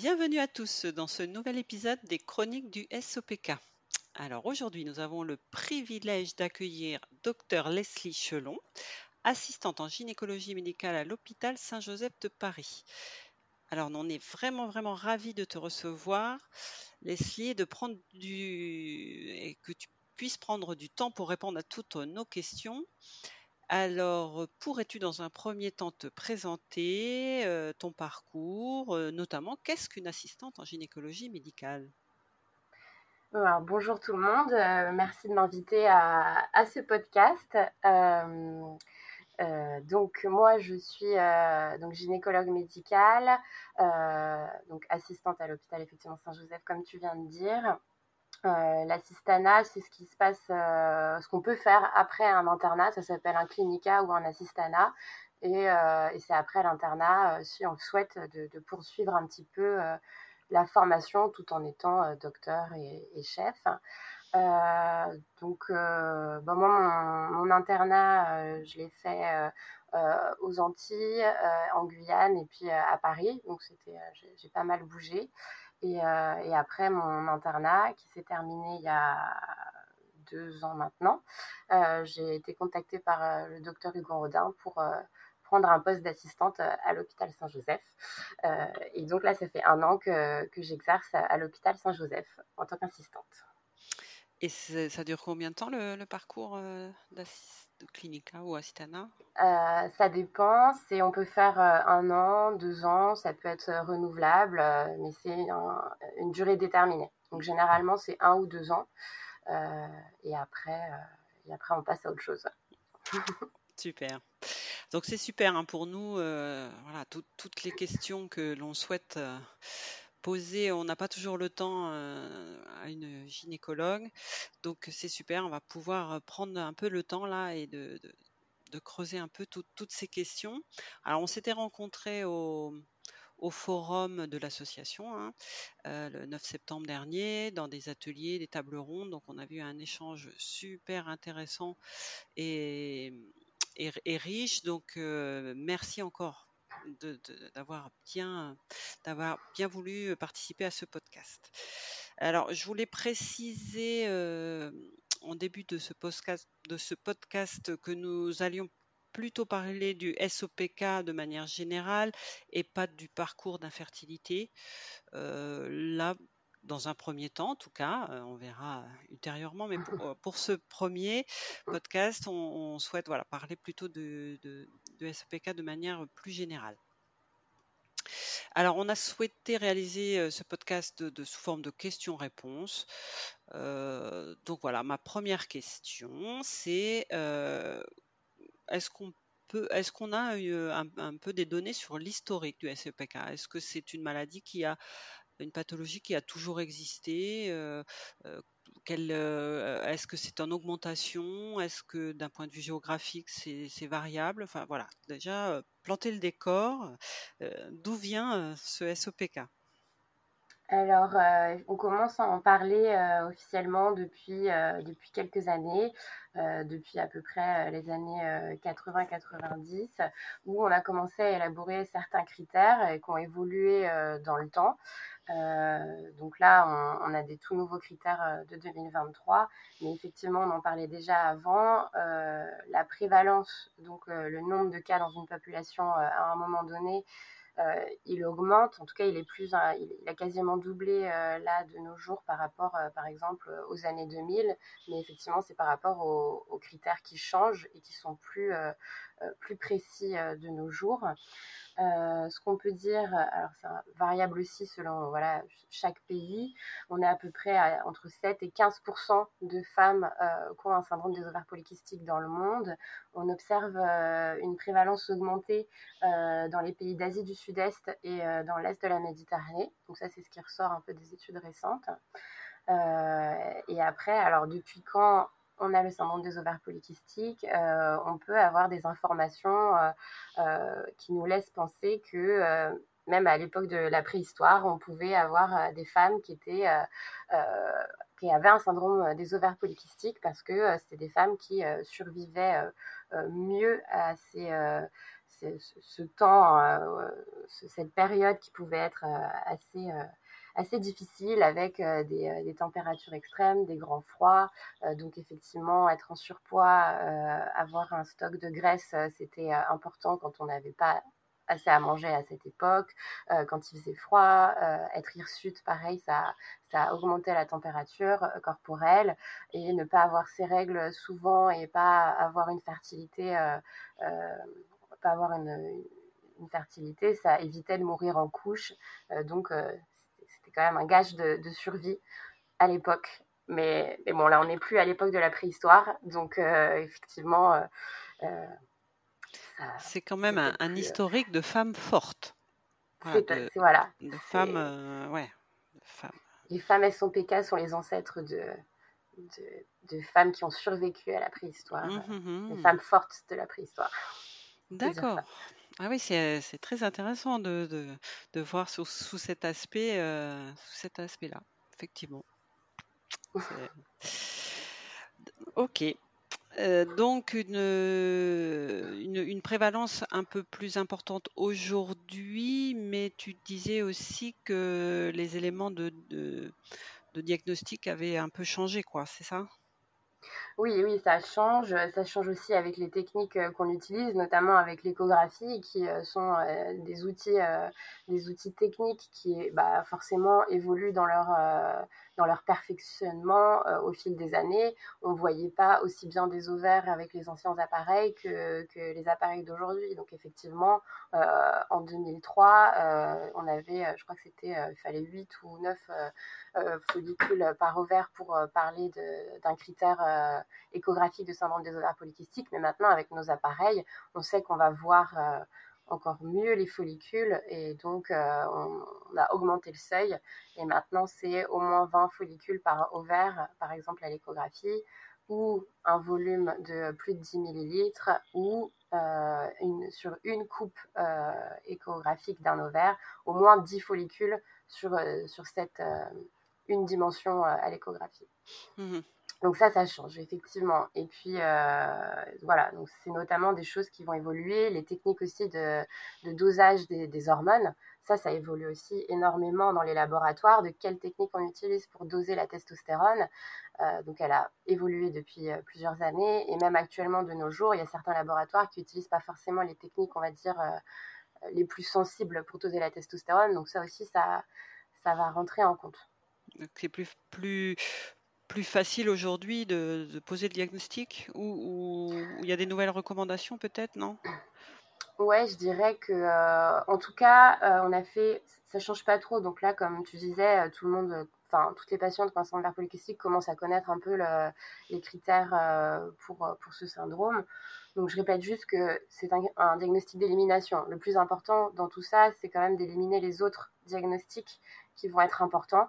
Bienvenue à tous dans ce nouvel épisode des Chroniques du SOPK. Alors aujourd'hui, nous avons le privilège d'accueillir Dr Leslie Chelon, assistante en gynécologie médicale à l'hôpital Saint-Joseph de Paris. Alors on est vraiment vraiment ravis de te recevoir, Leslie, de prendre du et que tu puisses prendre du temps pour répondre à toutes nos questions. Alors, pourrais-tu dans un premier temps te présenter, ton parcours, notamment qu'est-ce qu'une assistante en gynécologie médicale? bonjour tout le monde, merci de m'inviter à ce podcast. donc moi je suis, donc gynécologue médicale, donc assistante à l'hôpital effectivement Saint-Joseph comme tu viens de dire. Euh, l'assistanat, c'est ce qui se passe, euh, ce qu'on peut faire après un internat, ça s'appelle un clinica ou un assistana. Et, euh, c'est après l'internat, si on souhaite, de, poursuivre un petit peu la formation tout en étant docteur et, chef. donc, bah, moi, mon, internat, je l'ai fait aux Antilles, en Guyane et puis à Paris. Donc, j'ai pas mal bougé. Euh, et, après mon internat qui s'est terminé il y a deux ans maintenant, euh, j'ai été contactée par euh, le docteur Hugo Rodin pour prendre un poste d'assistante à l'hôpital Saint-Joseph. et donc là, ça fait un an que, que j'exerce à, l'hôpital Saint-Joseph en tant qu'assistante. Et ça dure combien de temps le, le parcours d'assistante de Clinica ou Astana euh, Ça dépend. C'est, on peut faire euh, un an, deux ans, ça peut être euh, renouvelable, mais c'est une durée déterminée. Donc généralement, c'est un ou deux ans. et, après, et après, on passe à autre chose. super. Donc c'est super hein, pour nous. voilà, toutes les questions que l'on souhaite poser, on n'a pas toujours le temps à une gynécologue. Donc c'est super, on va pouvoir prendre un peu le temps là et de, creuser un peu toutes ces questions. Alors on s'était rencontrés au, forum de l'association hein, le 9 septembre dernier dans des ateliers, des tables rondes. Donc on a vu un échange super intéressant et, riche. Donc merci encore d'avoir bien, bien voulu participer à ce podcast. Alors, je voulais préciser en début de ce, podcast, de ce podcast que nous allions plutôt parler du SOPK de manière générale et pas du parcours d'infertilité. là, dans un premier temps, en tout cas, on verra ultérieurement, mais pour, ce premier podcast, on, souhaite voilà, parler plutôt de SPK de manière plus générale. Alors, on a souhaité réaliser ce podcast de, sous forme de questions-réponses. donc voilà, ma première question, c'est est-ce qu'on peut, est-ce qu'on a un, peu des données sur l'historique du SEPK Est-ce que c'est une maladie qui a une pathologie qui a toujours existé? Est-ce que c'est en augmentation? Est-ce que d'un point de vue géographique, c'est variable? Enfin voilà, déjà, planter le décor, d'où vient ce SOPK alors, on commence à en parler officiellement depuis, depuis quelques années, depuis à peu près les années 80-90, où on a commencé à élaborer certains critères et qui ont évolué dans le temps. Euh, donc là, on, a des tout nouveaux critères euh, de 2023, mais effectivement, on en parlait déjà avant. Euh, la prévalence, donc le nombre de cas dans une population à un moment donné, il augmente. En tout cas, il est plus, il, a quasiment doublé là de nos jours par rapport, par exemple, aux années 2000. Mais effectivement, c'est par rapport aux, aux, critères qui changent et qui sont plus, plus précis de nos jours. Euh, ce qu'on peut dire, alors c'est variable aussi selon voilà, chaque pays, on est à peu près entre 7 et 15% de femmes euh, qui ont un syndrome des ovaires polykystiques dans le monde. On observe euh, une prévalence augmentée dans les pays d'Asie du Sud-Est et dans l'Est de la Méditerranée. Donc ça, c'est ce qui ressort un peu des études récentes. et après, alors depuis quand on a le syndrome des ovaires polykystiques, euh, on peut avoir des informations euh, euh, qui nous laissent penser que même à l'époque de la préhistoire, on pouvait avoir des femmes qui avaient un syndrome des ovaires polykystiques parce que c'était des femmes qui survivaient mieux à ces, ce, temps, cette période qui pouvait être assez assez difficile avec euh, des, des, températures extrêmes, des grands froids. Euh, donc effectivement, être en surpoids, euh, avoir un stock de graisse, c'était important quand on n'avait pas assez à manger à cette époque, quand il faisait froid, être hirsute, pareil, ça, ça augmentait la température corporelle et ne pas avoir ses règles souvent et pas avoir une fertilité, pas avoir une, une, fertilité, ça évitait de mourir en couche. donc quand même un gage de, survie à l'époque. Mais, mais, bon, là, on n'est plus à l'époque de la préhistoire. Donc, euh, effectivement. Euh, euh, c'est quand même un, historique de femmes fortes. Voilà, de, voilà. de femmes. ouais. femmes. Les femmes SOPK sont les ancêtres de, de, femmes qui ont survécu à la préhistoire. Mmh, mmh, mmh. Les femmes fortes de la préhistoire. D'accord. Ah oui, c'est très intéressant de, de, voir sous, sous cet aspect, euh, sous cet aspect-là, effectivement. Ok. Euh, donc une, une, une prévalence un peu plus importante aujourd'hui, mais tu disais aussi que les éléments de, de, de diagnostic avaient un peu changé, quoi, c'est ça? Oui, oui, ça change. Ça change aussi avec les techniques euh, qu'on utilise, notamment avec l'échographie, qui euh, sont euh, des outils, des outils techniques qui bah, forcément évoluent dans leur, dans leur perfectionnement au fil des années. On ne voyait pas aussi bien des ovaires avec les anciens appareils que, que les appareils d'aujourd'hui. Donc effectivement, en 2003, on avait, je crois que c'était, il fallait 8 ou 9 follicules par ovaire pour parler d'un critère échographique de syndrome des ovaires polykystiques, mais maintenant avec nos appareils, on sait qu'on va voir euh, encore mieux les follicules et donc euh, on, a augmenté le seuil et maintenant c'est au moins 20 follicules par ovaire, par exemple à l'échographie, ou un volume de plus de 10 millilitres ou euh, une, sur une coupe échographique d'un ovaire, au moins 10 follicules sur, sur cette une dimension à l'échographie. Mmh donc ça, ça change effectivement. Et puis euh, voilà, donc c'est notamment des choses qui vont évoluer, les techniques aussi de, dosage des, hormones. Ça, ça évolue aussi énormément dans les laboratoires. De quelle technique on utilise pour doser la testostérone euh, Donc elle a évolué depuis euh, plusieurs années et même actuellement de nos jours, il y a certains laboratoires qui n'utilisent pas forcément les techniques, on va dire, les plus sensibles pour doser la testostérone. Donc ça aussi, ça, ça va rentrer en compte. C'est plus, plus, plus facile aujourd'hui de, poser le diagnostic ou il y a des nouvelles recommandations peut-être, non? Ouais, je dirais que, euh, en tout cas, euh, on a fait, ça change pas trop. Donc là, comme tu disais, euh, tout le monde, enfin, toutes les patientes qui syndrome polykystique commencent à connaître un peu les critères pour, pour ce syndrome. Donc je répète juste que c'est un, diagnostic d'élimination. Le plus important dans tout ça, c'est quand même d'éliminer les autres diagnostics qui vont être importants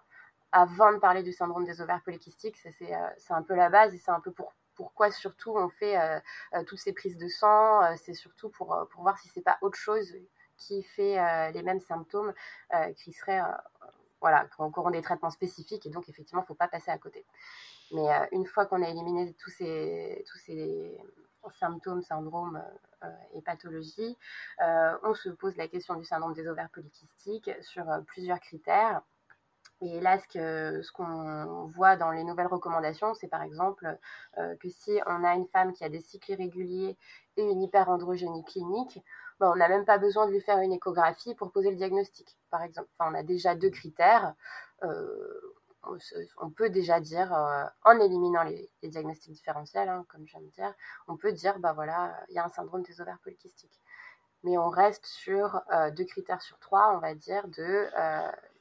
avant de parler du syndrome des ovaires polykystiques. C'est euh, un peu la base et c'est un peu pour, pourquoi surtout on fait euh, euh, toutes ces prises de sang. c'est surtout pour, pour voir si c'est pas autre chose qui fait les mêmes symptômes qui seraient voilà, qui auront des traitements spécifiques et donc effectivement, il ne faut pas passer à côté. Mais une fois qu'on a éliminé tous ces, tous ces symptômes, syndromes et pathologies, on se pose la question du syndrome des ovaires polykystiques sur plusieurs critères. Et là, ce qu'on voit dans les nouvelles recommandations, c'est par exemple euh, que si on a une femme qui a des cycles irréguliers et une hyperandrogénie clinique, ben, on n'a même pas besoin de lui faire une échographie pour poser le diagnostic, par exemple. On a déjà deux critères. Euh, on, peut déjà dire, euh, en éliminant les, diagnostics différentiels, hein, comme je viens de dire, on peut dire, bah voilà, il y a un syndrome des ovaires polykystiques. Mais on reste sur deux critères sur trois, on va dire, de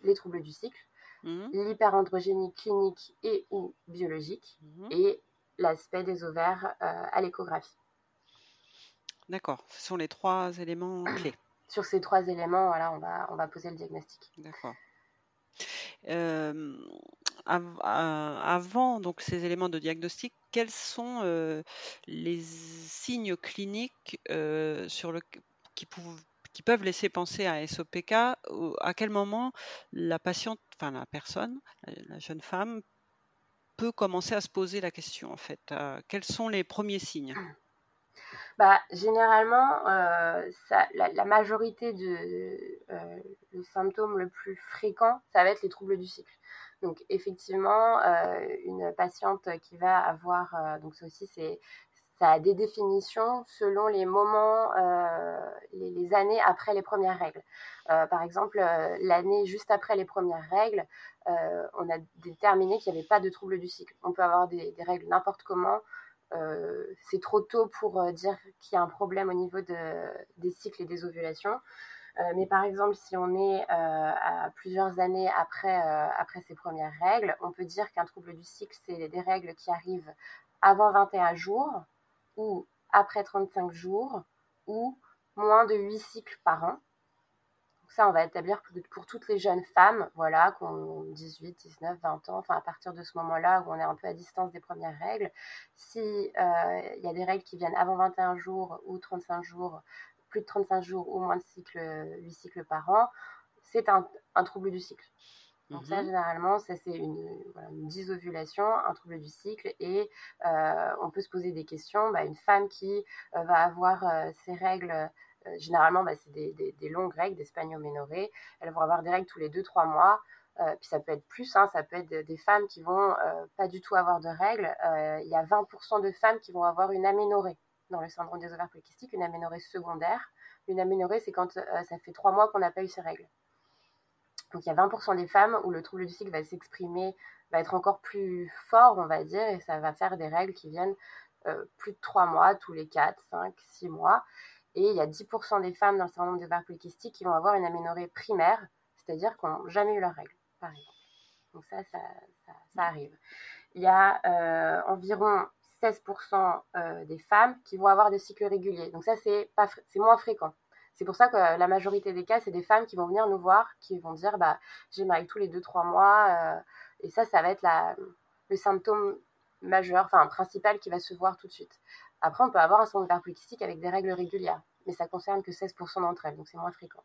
les troubles du cycle Mmh. l'hyperandrogénie clinique et ou biologique mmh. et l'aspect des ovaires euh, à l'échographie. D'accord, ce sont les trois éléments clés. Sur ces trois éléments, voilà, on va, on va poser le diagnostic. D'accord. Euh, avant donc ces éléments de diagnostic, quels sont euh, les signes cliniques sur le, qui, qui peuvent laisser penser à SOPK, à quel moment la patiente, enfin la personne, la jeune femme, peut commencer à se poser la question en fait. Euh, quels sont les premiers signes? Bah, Généralement, euh, ça, la, majorité de euh, le symptôme le plus fréquent, ça va être les troubles du cycle. Donc effectivement, euh, une patiente qui va avoir, donc ça aussi c'est ça a des définitions selon les moments, les, les, années après les premières règles. par exemple, l'année juste après les premières règles, on a déterminé qu'il n'y avait pas de troubles du cycle. On peut avoir des, règles n'importe comment, euh, c'est trop tôt pour euh, dire qu'il y a un problème au niveau des cycles et des ovulations. Euh, mais par exemple, si on est à plusieurs années après, après ces premières règles, on peut dire qu'un trouble du cycle, c'est des règles qui arrivent avant 21 jours ou après 35 jours ou moins de 8 cycles par an ça, on va établir pour, toutes les jeunes femmes, voilà, qui ont 18, 19, 20 ans, enfin à partir de ce moment-là où on est un peu à distance des premières règles. Si euh, y a des règles qui viennent avant 21 jours ou 35 jours, plus de 35 jours ou moins de cycles, 8 cycles par an, c'est un, trouble du cycle. Donc ça, mhm. généralement, ça c'est une, disovulation, un trouble du cycle, et euh, on peut se poser des questions. Bah, une femme qui euh, va avoir ses règles euh, généralement, bah, c'est des, longues règles, des spagnioménorées. Elles vont avoir des règles tous les 2-3 mois. Euh, puis ça peut être plus, hein, ça peut être des femmes qui vont euh, pas du tout avoir de règles. Il y a 20% de femmes qui vont avoir une aménorrhée dans le syndrome des ovaires polykystiques, une aménorrhée secondaire. Une aménorrhée, c'est quand ça fait 3 mois qu'on n'a pas eu ces règles. Donc il y a 20% des femmes où le trouble du cycle va s'exprimer, va être encore plus fort, on va dire, et ça va faire des règles qui viennent plus de 3 mois, tous les 4, 5, 6 mois. Et il y a 10% des femmes dans le syndrome des ovaires polykystiques qui vont avoir une aménorrhée primaire, c'est-à-dire qu'on n'ont jamais eu leurs règles, par exemple. Donc ça, ça, arrive. Il y a euh, environ 16% euh, des femmes qui vont avoir des cycles réguliers. Donc ça, c'est moins fréquent. C'est pour ça que la majorité des cas, c'est des femmes qui vont venir nous voir, qui vont dire bah, j'ai ma règle tous les 2-3 mois. Euh, et ça, ça va être le symptôme majeur, enfin principal qui va se voir tout de suite. Après, on peut avoir un syndrome ovaire polycystique avec des règles régulières, mais ça concerne que 16% d'entre elles, donc c'est moins fréquent.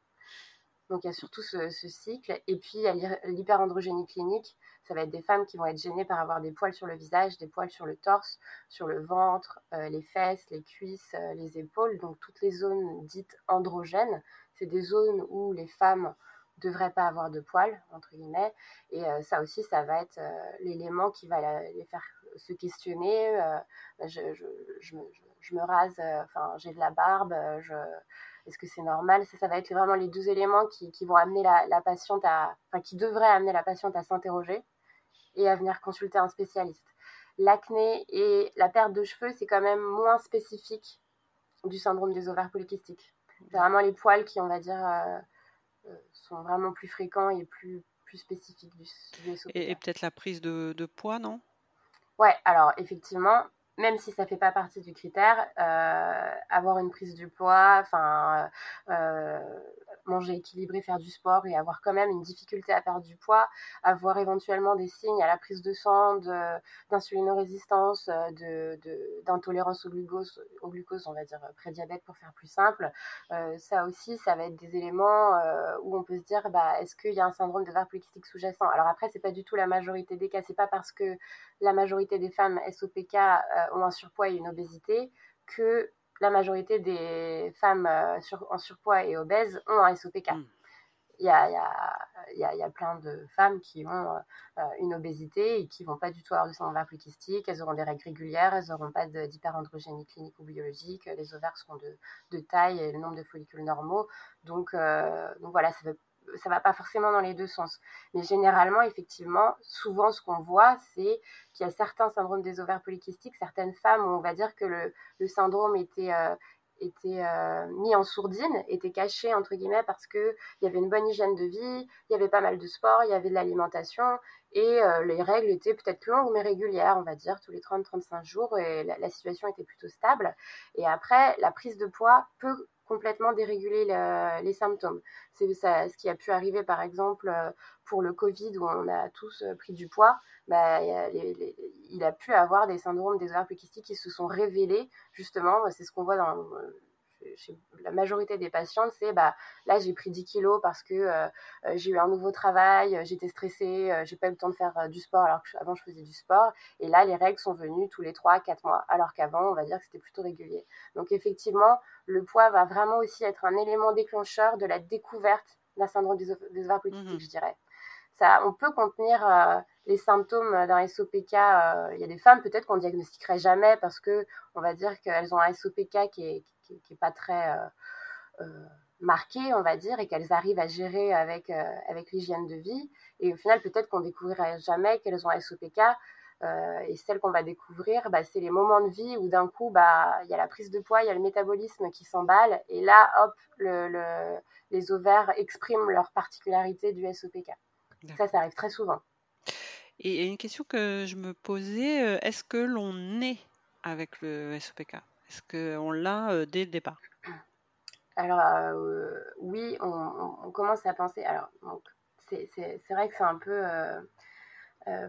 Donc il y a surtout ce, cycle. Et puis il y a l'hyperandrogénie clinique. Ça va être des femmes qui vont être gênées par avoir des poils sur le visage, des poils sur le torse, sur le ventre, euh, les fesses, les cuisses, euh, les épaules. Donc toutes les zones dites androgènes. C'est des zones où les femmes devraient pas avoir de poils, entre guillemets. Et euh, ça aussi, ça va être l'élément qui va les faire se questionner. Bah, je, je, me, je, me, rase, enfin, j'ai de la barbe, je, est-ce que c'est normal? Ça, ça va être vraiment les deux éléments qui, qui vont amener la, la, patiente à, enfin, qui devraient amener la patiente à s'interroger et à venir consulter un spécialiste. L'acné et la perte de cheveux, c'est quand même moins spécifique du syndrome des ovaires polykystiques. C'est vraiment les poils qui, on va dire, sont vraiment plus fréquents et plus, plus spécifiques du, du Et, et peut-être la prise de, de poids, non? Ouais, alors effectivement, même si ça fait pas partie du critère, euh, avoir une prise du poids, enfin, euh, manger équilibré, faire du sport et avoir quand même une difficulté à perdre du poids, avoir éventuellement des signes à la prise de sang, d'insulinorésistance, de, d'intolérance au glucose, au glucose, on va dire prédiabète pour faire plus simple, euh, ça aussi, ça va être des éléments euh, où on peut se dire, bah, est-ce qu'il y a un syndrome de verre polycystique sous-jacent? Alors après, c'est pas du tout la majorité des cas, c'est pas parce que la majorité des femmes SOPK euh, ont un surpoids et une obésité que la majorité des femmes euh, en surpoids et obèses ont un SOPK. Hmm. Il, y a, il, y a, il, y a, plein de femmes qui ont euh, une obésité et qui vont pas du tout avoir de syndrome polycystique, elles auront des règles régulières, elles n'auront pas d'hyperandrogénie clinique ou biologique, les ovaires seront de, de, taille et le nombre de follicules normaux. Donc, donc voilà, ça veut ça va pas forcément dans les deux sens. Mais généralement, effectivement, souvent, ce qu'on voit, c'est qu'il y a certains syndromes des ovaires polykystiques, certaines femmes où on va dire que le, syndrome était, euh, était euh, mis en sourdine, était caché, entre guillemets, parce qu'il y avait une bonne hygiène de vie, il y avait pas mal de sport, il y avait de l'alimentation, et euh, les règles étaient peut-être longues, mais régulières, on va dire, tous les 30-35 jours, et la, situation était plutôt stable. Et après, la prise de poids peut complètement déréguler les symptômes. C'est ce qui a pu arriver par exemple euh, pour le Covid où on a tous euh, pris du poids. Bah, il a pu avoir des syndromes des ovaires qui se sont révélés justement. C'est ce qu'on voit dans. Chez la majorité des patientes, c'est bah, là j'ai pris 10 kilos parce que j'ai eu un nouveau travail, j'étais stressée, j'ai pas eu le temps de faire du sport alors qu'avant je faisais du sport. Et là, les règles sont venues tous les 3-4 mois, alors qu'avant, on va dire que c'était plutôt régulier. Donc effectivement, le poids va vraiment aussi être un élément déclencheur de la découverte d'un syndrome des, ovaires polykystiques, mmh je dirais. Ça, on peut contenir les symptômes d'un SOPK. Il y a des femmes peut-être qu'on diagnostiquerait jamais parce que on va dire qu'elles ont un SOPK qui est, qui, est pas très euh, euh, marqué, on va dire, et qu'elles arrivent à gérer avec, euh, avec l'hygiène de vie. Et au final, peut-être qu'on découvrirait jamais qu'elles ont SOPK. et celles qu'on va découvrir, bah, c'est les moments de vie où d'un coup, bah, il y a la prise de poids, il y a le métabolisme qui s'emballe, et là, hop, le, les ovaires expriment leur particularité du SOPK. Ça, ça arrive très souvent. Et une question que je me posais, est-ce que l'on est avec le SOPK Est-ce qu'on l'a dès le départ Alors oui, on, commence à penser. Alors c'est vrai que c'est un peu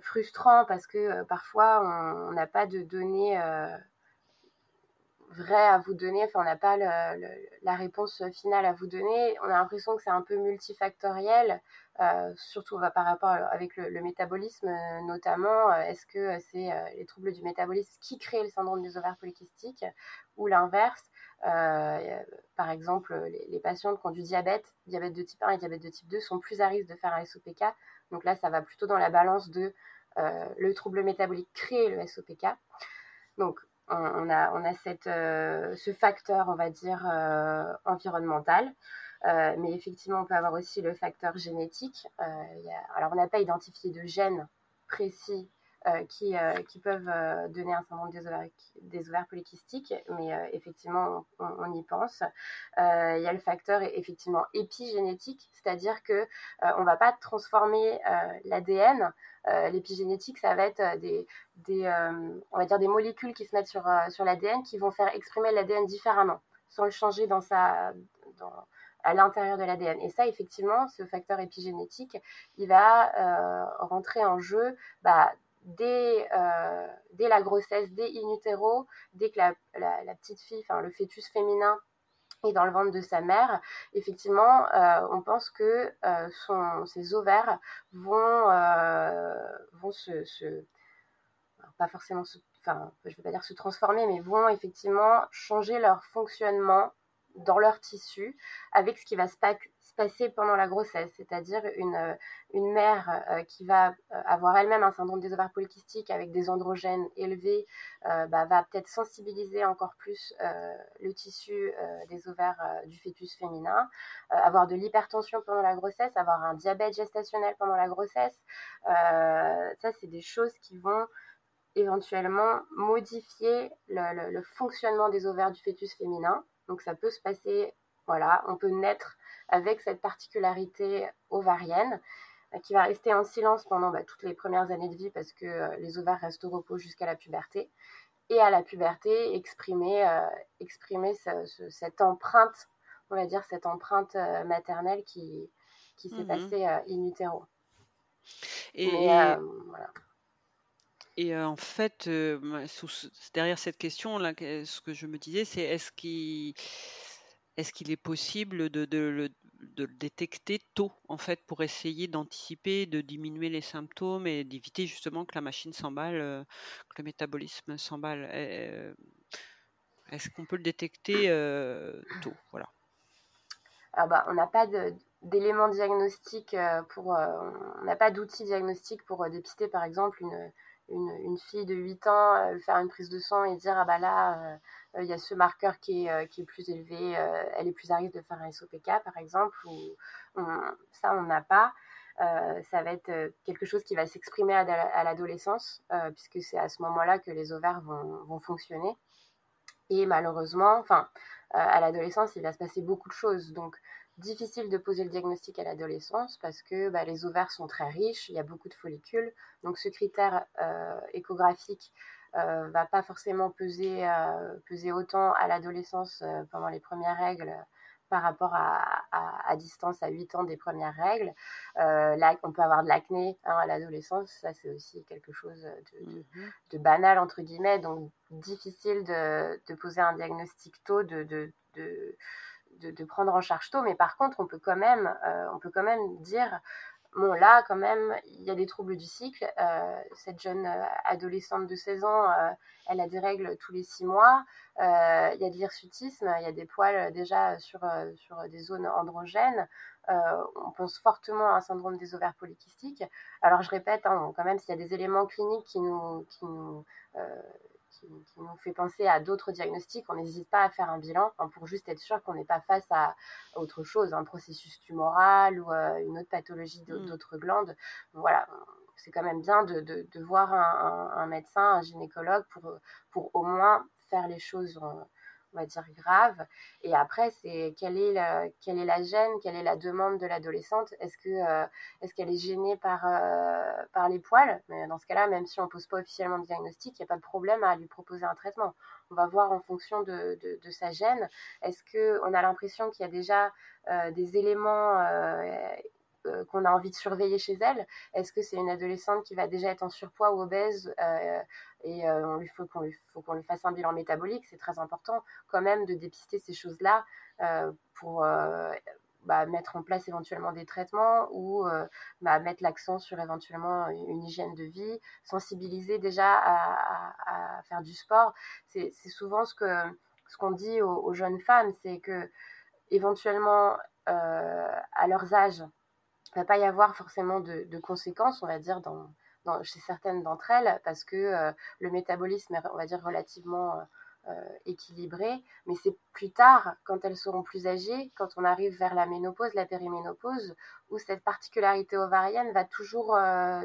frustrant parce que parfois on n'a pas de données vraies à vous donner. Enfin, on n'a pas la réponse finale à vous donner. On a l'impression que c'est un peu multifactoriel. Euh, surtout par rapport avec le, métabolisme euh, notamment, euh, est-ce que c'est les troubles du métabolisme qui créent le syndrome des ovaires polykystiques ou l'inverse? Par exemple, les, patientes qui ont du diabète, diabète de type 1 et diabète de type 2 sont plus à risque de faire un SOPK. Donc là, ça va plutôt dans la balance de le trouble métabolique crée le SOPK. Donc on, a, on a cette, ce facteur, on va dire, environnemental. Euh, mais effectivement, on peut avoir aussi le facteur génétique. Euh, alors, on n'a pas identifié de gènes précis euh, qui, peuvent donner un syndrome des ovaires, des ovaires mais effectivement, on, y pense. Il y a le facteur effectivement épigénétique, c'est-à-dire que on va pas transformer l'ADN. L'épigénétique, ça va être des, on va dire des molécules qui se mettent sur, l'ADN qui vont faire exprimer l'ADN différemment, sans le changer dans sa à l'intérieur de l'ADN. Et ça, effectivement, ce facteur épigénétique, il va euh, rentrer en jeu bah, dès, euh, dès, la grossesse, dès in utero, dès que la, la, petite fille, enfin le fœtus féminin est dans le ventre de sa mère, effectivement, euh, on pense que son, ses ovaires vont, vont se, se, pas forcément se, enfin, je ne veux pas dire se transformer, mais vont effectivement changer leur fonctionnement dans leur tissu avec ce qui va se, passer pendant la grossesse, c'est-à-dire une, euh, mère euh, qui va euh, avoir elle-même un syndrome des ovaires polykystiques avec des androgènes élevés bah, va peut-être sensibiliser encore plus le tissu des ovaires du fœtus féminin, avoir de l'hypertension pendant la grossesse, avoir un diabète gestationnel pendant la grossesse. ça, c'est des choses qui vont éventuellement modifier le fonctionnement des ovaires du fœtus féminin donc ça peut se passer, voilà, on peut naître avec cette particularité ovarienne euh, qui va rester en silence pendant bah, toutes les premières années de vie parce que euh, les ovaires restent au repos jusqu'à la puberté. Et à la puberté, exprimer, euh, exprimer cette empreinte, on va dire cette empreinte maternelle qui, qui s'est mmh passée in utero. Et, voilà. Et en fait, derrière cette question, là, ce que je me disais, c'est est-ce qu'il est, possible de, le, détecter tôt, en fait, pour essayer d'anticiper, de diminuer les symptômes et d'éviter justement que la machine s'emballe, que le métabolisme s'emballe? Est-ce qu'on peut le détecter tôt? Voilà. Ah bah, on n'a pas d'éléments diagnostiques pour, on n'a pas d'outils diagnostiques pour dépister par exemple une, une, fille de 8 ans euh, faire une prise de sang et dire ah bah là euh, il y a ce marqueur qui est, euh, qui est plus élevé, elle est plus à risque de faire un SOPK par exemple, ou ça on n'a pas. ça va être quelque chose qui va s'exprimer à, l'adolescence, puisque c'est à ce moment-là que les ovaires vont, vont fonctionner. Et malheureusement, enfin, à l'adolescence, il va se passer beaucoup de choses. Donc, difficile de poser le diagnostic à l'adolescence parce que bah, les ovaires sont très riches, il y a beaucoup de follicules. Donc ce critère euh, échographique euh, va pas forcément peser, euh, peser autant à l'adolescence pendant les premières règles par rapport à, distance à 8 ans des premières règles. là, on peut avoir de l'acné hein, à l'adolescence, ça c'est aussi quelque chose mmh de, banal entre guillemets, donc difficile de, poser un diagnostic tôt, de, de, prendre en charge tôt, mais par contre on peut quand même, on peut quand même dire bon, là, quand même, il y a des troubles du cycle. Euh, cette jeune euh, adolescente de 16 ans, euh, elle a des règles tous les 6 mois. il y a de l'hirsutisme, il y a des poils déjà sur, sur des zones androgènes. on pense fortement à un syndrome des ovaires polykystiques. Alors, je répète, hein, quand même, s'il y a des éléments cliniques qui nous qui, nous fait penser à d'autres diagnostics, on n'hésite pas à faire un bilan hein, pour juste être sûr qu'on n'est pas face à autre chose, un processus tumoral ou euh, une autre pathologie mm. d'autres glandes. Voilà, c'est quand même bien de, de, voir un, un, médecin, un gynécologue pour, pour au moins faire les choses on va dire, grave. Et après, c'est quelle est la, quelle est la gêne, quelle est la demande de l'adolescente? Est-ce que euh, est-ce qu'elle est gênée par euh, par les poils? Mais dans ce cas-là, même si on pose pas officiellement de diagnostic, il n'y a pas de problème à lui proposer un traitement. On va voir en fonction de, de, sa gêne. Est-ce que on a l'impression qu'il y a déjà euh, des éléments euh, qu'on a envie de surveiller chez elle Est-ce que c'est une adolescente qui va déjà être en surpoids ou obèse euh, et euh, il faut qu'on lui, lui, fasse un bilan métabolique C'est très important quand même de dépister ces choses-là pour bah, mettre en place éventuellement des traitements ou bah, mettre l'accent sur éventuellement une hygiène de vie, sensibiliser déjà à, faire du sport. C'est souvent ce ce qu'on dit aux, jeunes femmes, c'est que éventuellement à leurs âges, ne va pas y avoir forcément de, conséquences, on va dire, dans, chez certaines d'entre elles, parce que euh, le métabolisme est, on va dire, relativement euh, euh, équilibré. Mais c'est plus tard, quand elles seront plus âgées, quand on arrive vers la ménopause, la périménopause, où cette particularité ovarienne va toujours,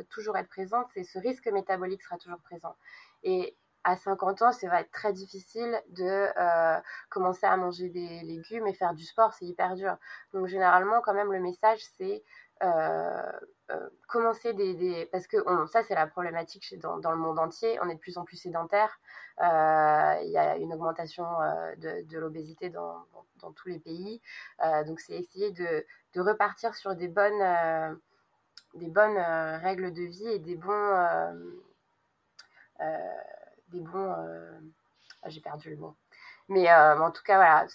toujours être présente, et ce risque métabolique sera toujours présent. Et à 50 ans, ça va être très difficile de commencer à manger des légumes et faire du sport, c'est hyper dur. Donc généralement, quand même, le message, c'est commencer des, parce que ça c'est la problématique dans, dans, le monde entier. On est de plus en plus sédentaire. Euh, il y a une augmentation de, de l'obésité dans, dans, tous les pays. Donc c'est essayer de, de, repartir sur des bonnes des bonnes règles de vie et des bons des bons ah, j'ai perdu le mot. Mais en tout cas voilà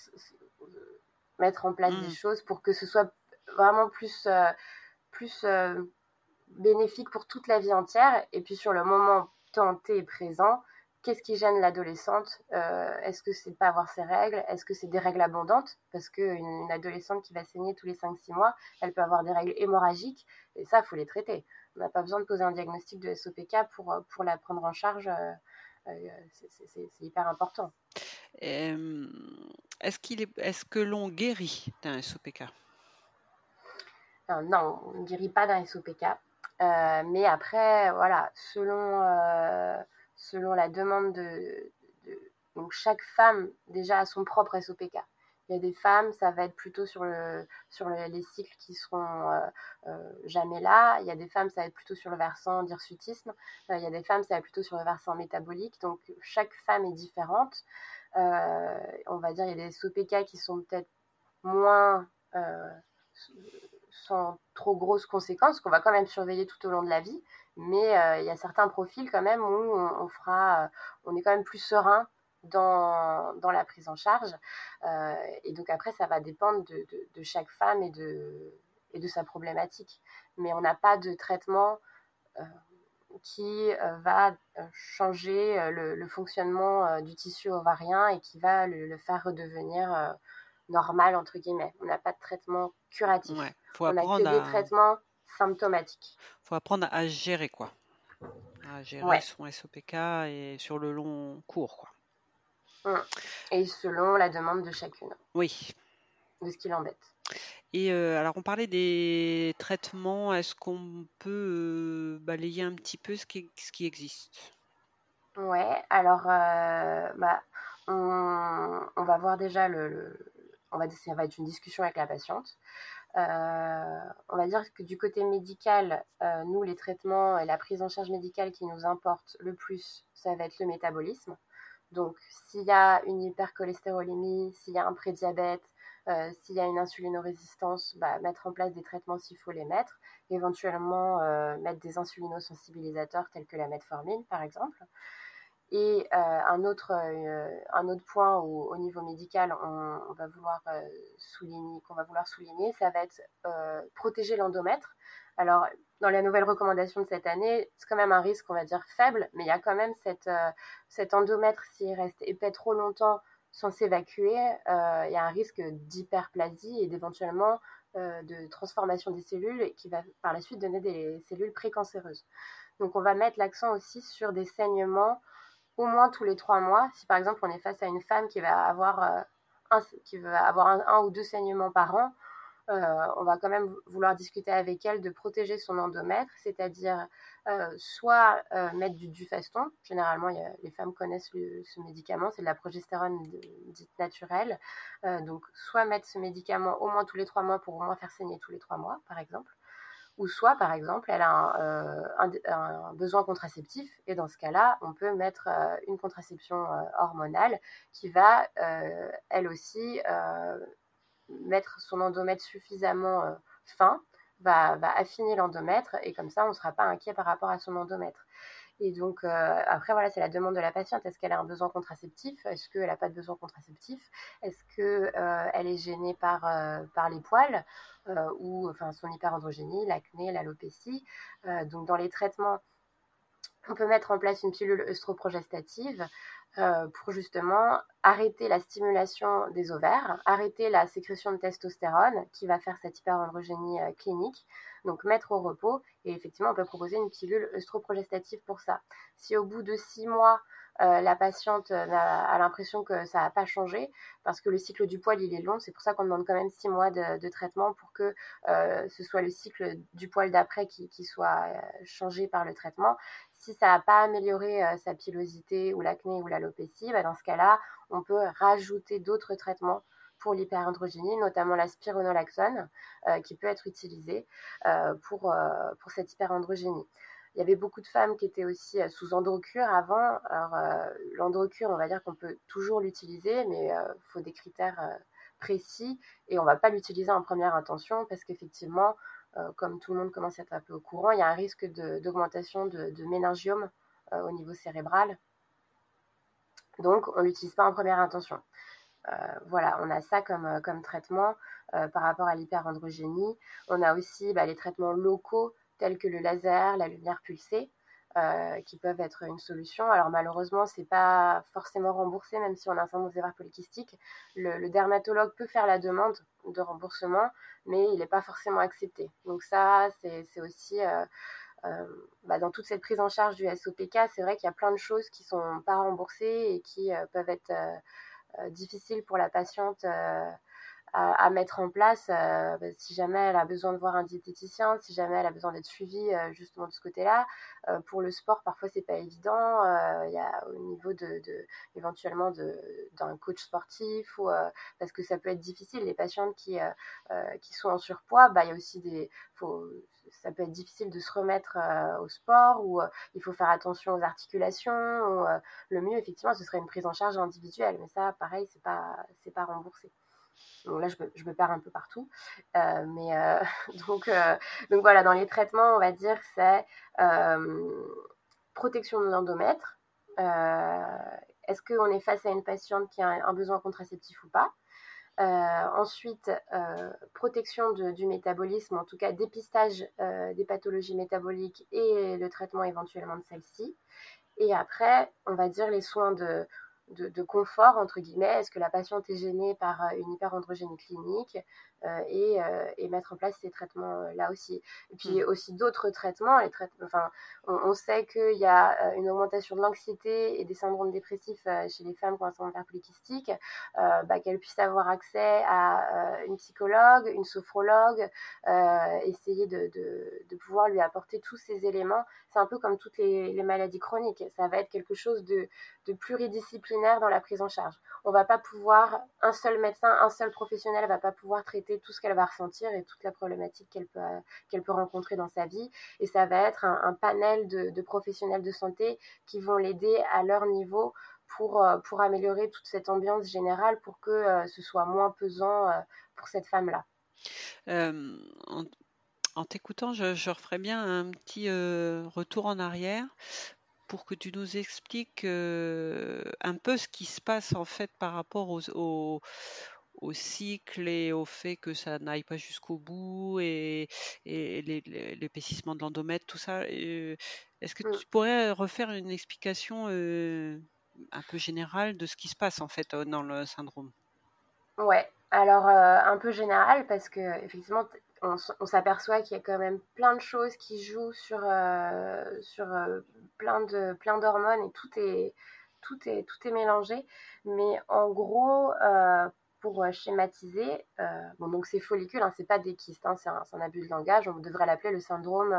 mettre en place des mmh. choses pour que ce soit vraiment plus, euh, plus euh, bénéfique pour toute la vie entière. Et puis sur le moment tenté et présent, qu'est-ce qui gêne l'adolescente euh, Est-ce que c'est de pas avoir ses règles? Est-ce que c'est des règles abondantes? Parce qu'une une adolescente qui va saigner tous les 5-6 mois, elle peut avoir des règles hémorragiques. Et ça, il faut les traiter. On n'a pas besoin de poser un diagnostic de SOPK pour, pour la prendre en charge. c'est hyper important. Est-ce qu'il est, est, -ce que l'on guérit d'un SOPK non, on ne guérit pas d'un SOPK. Euh, mais après, voilà, selon, euh, selon la demande de, Donc, chaque femme, déjà, a son propre SOPK. Il y a des femmes, ça va être plutôt sur, le, sur les cycles qui seront euh, jamais là. Il y a des femmes, ça va être plutôt sur le versant d'hirsutisme. il y a des femmes, ça va être plutôt sur le versant métabolique. Donc, chaque femme est différente. on va dire, il y a des SOPK qui sont peut-être moins sans trop grosses conséquences, qu'on va quand même surveiller tout au long de la vie. Mais euh, il y a certains profils quand même où on, fera, euh, on est quand même plus serein dans, dans la prise en charge. Euh, et donc après, ça va dépendre de, de, chaque femme et de, et de sa problématique. Mais on n'a pas de traitement qui va changer le, fonctionnement du tissu ovarien et qui va le, le faire redevenir normal, entre guillemets. On n'a pas de traitement curatif. Faut on a que des traitements symptomatiques. faut apprendre à gérer, quoi. À gérer son SOPK et sur le long cours, quoi. Hum. Et selon la demande de chacune. Oui. De ce qui l'embête. Et euh, alors, on parlait des traitements. Est-ce qu'on peut euh, balayer un petit peu ce qui, ce qui existe? Ouais, alors, euh, bah, on, on, va voir déjà le, on va, ça va être une discussion avec la patiente. Euh, on va dire que du côté médical, euh, nous, les traitements et la prise en charge médicale qui nous importe le plus, ça va être le métabolisme. Donc, s'il y a une hypercholestérolémie, s'il y a un prédiabète, S'il y a une insulinorésistance, bah, mettre en place des traitements s'il faut les mettre, éventuellement mettre des insulinosensibilisateurs tels que la metformine par exemple. Et un, autre, un autre point au niveau médical, souligner, qu'on va vouloir souligner, ça va être protéger l'endomètre. Alors, dans la nouvelle recommandation de cette année, c'est quand même un risque, on va dire, faible, mais il y a quand même cet endomètre, s'il reste épais trop longtemps sans s'évacuer, il y a un risque d'hyperplasie et d'éventuellement de transformation des cellules qui va par la suite donner des cellules précancéreuses. Donc, on va mettre l'accent aussi sur des saignements au moins tous les trois mois. Si par exemple on est face à une femme qui va avoir, euh, un, qui va avoir un, ou deux saignements par an, euh, on va quand même vouloir discuter avec elle de protéger son endomètre, c'est-à-dire euh, soit mettre du dufaston. Généralement, les femmes connaissent ce médicament, c'est de la progestérone dite naturelle. donc, soit mettre ce médicament au moins tous les trois mois pour au moins faire saigner tous les trois mois, par exemple ou soit par exemple elle a euh, un, besoin contraceptif et dans ce cas-là on peut mettre euh, une contraception euh, hormonale qui va elle aussi mettre son endomètre suffisamment fin, va, va affiner l'endomètre et comme ça on ne sera pas inquiet par rapport à son endomètre. Et donc, après, voilà, c'est la demande de la patiente. Est-ce qu'elle a un besoin contraceptif? Est-ce qu'elle n'a pas de besoin contraceptif? Est-ce qu'elle est gênée par, par les poils? Ou enfin, son hyperandrogénie, l'acné, l'alopécie? Donc, dans les traitements, on peut mettre en place une pilule œstroprogestative pour justement arrêter la stimulation des ovaires, arrêter la sécrétion de testostérone qui va faire cette hyperandrogénie clinique donc mettre au repos. Et effectivement, on peut proposer une pilule œstroprogestative pour ça. Si au bout de six mois, euh, la patiente euh, a, l'impression que ça n'a pas changé, parce que le cycle du poil, il est long, c'est pour ça qu'on demande quand même six mois de, traitement pour que euh, ce soit le cycle du poil d'après qui, soit changé par le traitement. Si ça n'a pas amélioré sa pilosité ou l'acné ou l'alopécie, bah, dans ce cas-là, on peut rajouter d'autres traitements pour l'hyperandrogénie, notamment la spironolaxone, euh, qui peut être utilisée euh, pour, euh, pour cette hyperandrogénie. Il y avait beaucoup de femmes qui étaient aussi sous androcure avant. Alors, l'androcure, on va dire qu'on peut toujours l'utiliser, mais il faut des critères précis et on ne va pas l'utiliser en première intention parce qu'effectivement, comme tout le monde commence à être un peu au courant, il y a un risque d'augmentation de, de, méningiome au niveau cérébral. Donc, on ne l'utilise pas en première intention. Euh, voilà, on a ça comme, euh, comme traitement euh, par rapport à l'hyperandrogénie. On a aussi bah, les traitements locaux tels que le laser, la lumière pulsée. qui peuvent être une solution. Alors malheureusement, c'est pas forcément remboursé, même si on a un syndrome ovaires polykystique. Le, dermatologue peut faire la demande de remboursement, mais il n'est pas forcément accepté. Donc ça, c'est aussi bah, dans toute cette prise en charge du SOPK, c'est vrai qu'il y a plein de choses qui sont pas remboursées et qui peuvent être difficile pour la patiente euh, à, mettre en place euh, bah, si jamais elle a besoin de voir un diététicien, si jamais elle a besoin d'être suivie justement de ce côté-là. pour le sport, parfois c'est pas évident. Il y a au niveau de, éventuellement d'un coach sportif ou parce que ça peut être difficile. Les patientes qui qui sont en surpoids, bah il y a aussi des ça peut être difficile de se remettre au sport ou il faut faire attention aux articulations. Ou, le mieux, effectivement, ce serait une prise en charge individuelle, mais ça, pareil, c'est pas c'est pas remboursé. Donc là, je me, je perds un peu partout. Euh, mais euh, euh, donc voilà, dans les traitements, on va dire c'est protection de l'endomètre. Est-ce qu'on est face à une patiente qui a un, besoin contraceptif ou pas? Ensuite, protection du métabolisme, en tout cas dépistage des pathologies métaboliques et le traitement éventuellement de celles-ci. Et après, on va dire les soins de, de, confort, entre guillemets, est-ce que la patiente est gênée par euh, une hyperandrogénie clinique? Et, euh, et, mettre en place ces traitements-là aussi. Et puis mmh. aussi d'autres traitements, les enfin, on, sait qu'il y a une augmentation de l'anxiété et des syndromes dépressifs chez les femmes qui ont un syndrome polykystique, bah, qu'elles puissent avoir accès à une psychologue, une sophrologue, essayer de, de, de, pouvoir lui apporter tous ces éléments. C'est un peu comme toutes les, les maladies chroniques, ça va être quelque chose de, de pluridisciplinaire dans la prise en charge. On va pas pouvoir, un seul médecin, un seul professionnel va pas pouvoir traiter tout ce qu'elle va ressentir et toute la problématique qu'elle peut, qu'elle peut rencontrer dans sa vie. Et ça va être un, panel de, professionnels de santé qui vont l'aider à leur niveau pour, pour améliorer toute cette ambiance générale pour que ce soit moins pesant pour cette femme-là. en, t'écoutant, je, je, referais bien un petit retour en arrière pour que tu nous expliques un peu ce qui se passe en fait par rapport aux, au cycle et au fait que ça n'aille pas jusqu'au bout et, l'épaississement de l'endomètre, tout ça. Est-ce que mmh. tu pourrais refaire une explication un peu générale de ce qui se passe en fait dans le syndrome? Ouais, alors un peu général parce que effectivement on, s'aperçoit qu'il y a quand même plein de choses qui jouent sur, sur plein de plein d'hormones et tout est tout est tout est mélangé mais en gros pour euh, schématiser, euh, bon, donc ces follicules, hein, c'est pas des kystes, hein, c'est un, abus de langage, on devrait l'appeler le syndrome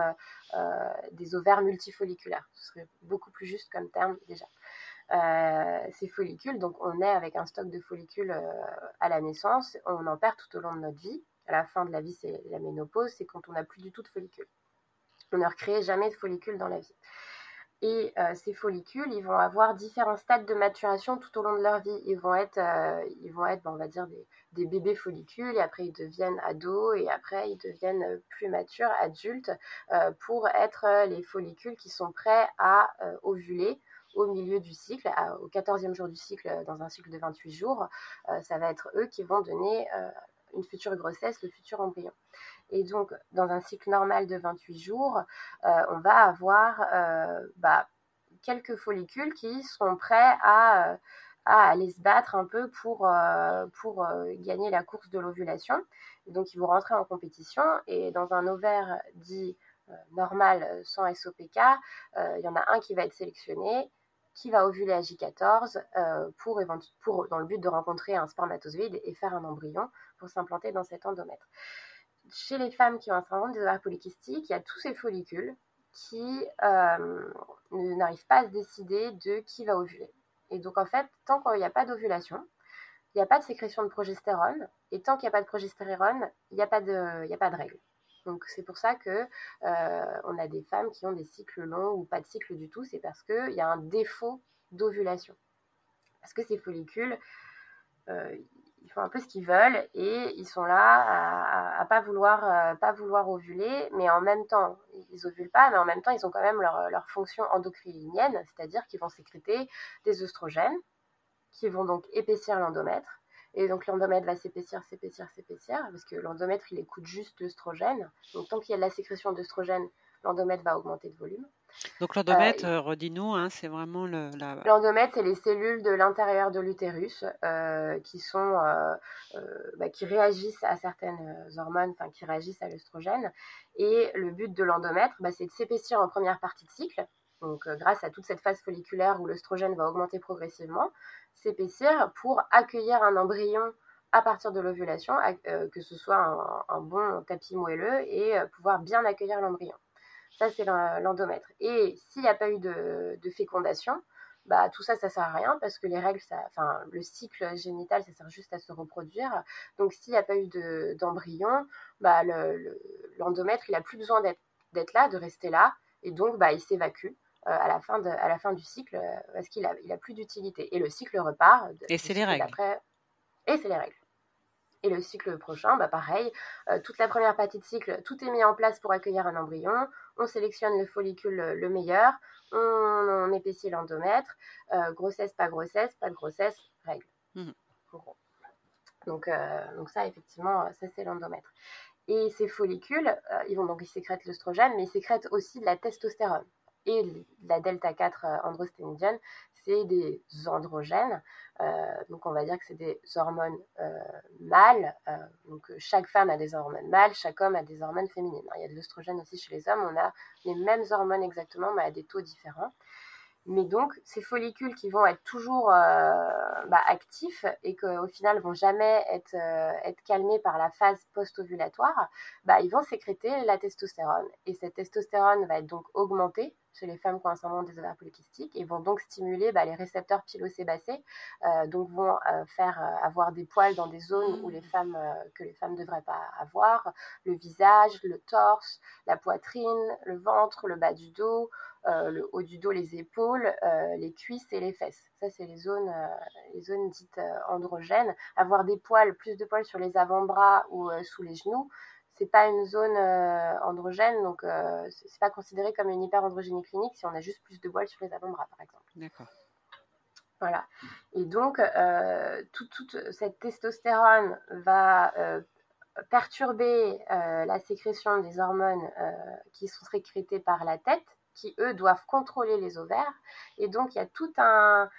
euh, des ovaires multifolliculaires. Ce serait beaucoup plus juste comme terme déjà. ces follicules, donc on est avec un stock de follicules à la naissance, on en perd tout au long de notre vie. À la fin de la vie, c'est la ménopause, c'est quand on n'a plus du tout de follicules. On ne recrée jamais de follicules dans la vie. Et euh, ces follicules, ils vont avoir différents stades de maturation tout au long de leur vie. Ils vont être, euh, ils vont être on va dire, des, bébés follicules, et après ils deviennent ados, et après ils deviennent plus matures, adultes, euh, pour être les follicules qui sont prêts à ovuler au milieu du cycle, au 14e jour du cycle, dans un cycle de 28 jours. ça va être eux qui vont donner une future grossesse, le futur embryon. Et donc, dans un cycle normal de 28 jours, euh, on va avoir euh, bah, quelques follicules qui seront prêts à, euh, à, aller se battre un peu pour, gagner la course de l'ovulation. Donc, ils vont rentrer en compétition et dans un ovaire dit normal sans SOPK, il y en a un qui va être sélectionné qui va ovuler à J14 pour, pour, dans le but de rencontrer un spermatozoïde et faire un embryon pour s'implanter dans cet endomètre chez les femmes qui ont un syndrome des ovaires polykystiques, il y a tous ces follicules qui euh, n'arrivent pas à se décider de qui va ovuler. Et donc, en fait, tant qu'il n'y a pas d'ovulation, il n'y a pas de sécrétion de progestérone. Et tant qu'il n'y a pas de progestérone, il n'y a, pas de, règles. Donc, c'est pour ça que euh, a des femmes qui ont des cycles longs ou pas de cycle du tout. C'est parce qu'il y a un défaut d'ovulation. Parce que ces follicules, euh, ils font un peu ce qu'ils veulent et ils sont là à, pas vouloir euh, pas vouloir ovuler mais en même temps ils ovulent pas mais en même temps ils ont quand même leur, fonction endocrinienne c'est-à-dire qu'ils vont sécréter des œstrogènes qui vont donc épaissir l'endomètre. Et donc l'endomètre va s'épaissir s'épaissir s'épaissir parce que l'endomètre il écoute juste d'œstrogènes donc tant qu'il y a de la sécrétion d'œstrogènes l'endomètre va augmenter de volume donc l'endomètre, euh, redis-nous, hein, c'est vraiment le, la... L'endomètre, c'est les cellules de l'intérieur de l'utérus euh, qui sont euh, bah, qui réagissent à certaines hormones, enfin qui réagissent à l'œstrogène. Et le but de l'endomètre, bah, c'est de s'épaissir en première partie de cycle. Donc grâce à toute cette phase folliculaire où l'œstrogène va augmenter progressivement, s'épaissir pour accueillir un embryon à partir de l'ovulation, que ce soit un, un, bon tapis moelleux et pouvoir bien accueillir l'embryon. Ça, c'est l'endomètre. Et s'il n'y a pas eu de, fécondation, bah, tout ça, ça sert à rien parce que les règles, ça, enfin, le cycle génital, ça sert juste à se reproduire. Donc, s'il n'y a pas eu d'embryon, bah, l'endomètre, il n'a plus besoin d'être là, de rester là. Et donc, bah, il s'évacue. Euh, à, la fin à la fin du cycle euh, parce qu'il a, il a plus d'utilité. Et le cycle repart. Et c'est les règles. Et c'est les règles. Et le cycle prochain, bah pareil, euh, toute la première partie de cycle, tout est mis en place pour accueillir un embryon. On sélectionne le follicule le meilleur, on, épaissit l'endomètre, euh, grossesse, pas grossesse, pas de grossesse, règle. Mmh. Donc, euh, donc ça, effectivement, ça c'est l'endomètre. Et ces follicules, ils vont donc ils sécrètent l'œstrogène, mais ils sécrètent aussi de la testostérone et la delta 4 androsténidienne, c'est des androgènes. Euh, donc on va dire que c'est des hormones euh, mâles. Euh, donc chaque femme a des hormones mâles, chaque homme a des hormones féminines. il y a de l'œstrogène aussi chez les hommes. On a les mêmes hormones exactement, mais à des taux différents. Mais donc, ces follicules qui vont être toujours bah, actifs et qu'au final vont jamais être, être calmés par la phase post-ovulatoire, bah, ils vont sécréter la testostérone. Et cette testostérone va être donc augmentée chez les femmes qui ont un syndrome des ovaires polykystiques et vont donc stimuler bah, les récepteurs pilocébacés, euh, donc vont euh, faire euh, avoir des poils dans des zones où les femmes, que les femmes ne devraient pas avoir, le visage, le torse, la poitrine, le ventre, le bas du dos, le haut du dos, les épaules, les cuisses et les fesses. Ça, c'est les zones, les zones dites androgènes. Avoir des poils, plus de poils sur les avant-bras ou sous les genoux, c'est pas une zone androgène, donc c'est pas considéré comme une hyperandrogénie clinique si on a juste plus de poils sur les avant-bras, par exemple. D'accord. Voilà. Et donc, toute, cette testostérone va perturber la sécrétion des hormones qui sont sécrétées par la tête, qui eux doivent contrôler les ovaires. Et donc, il y a tout un,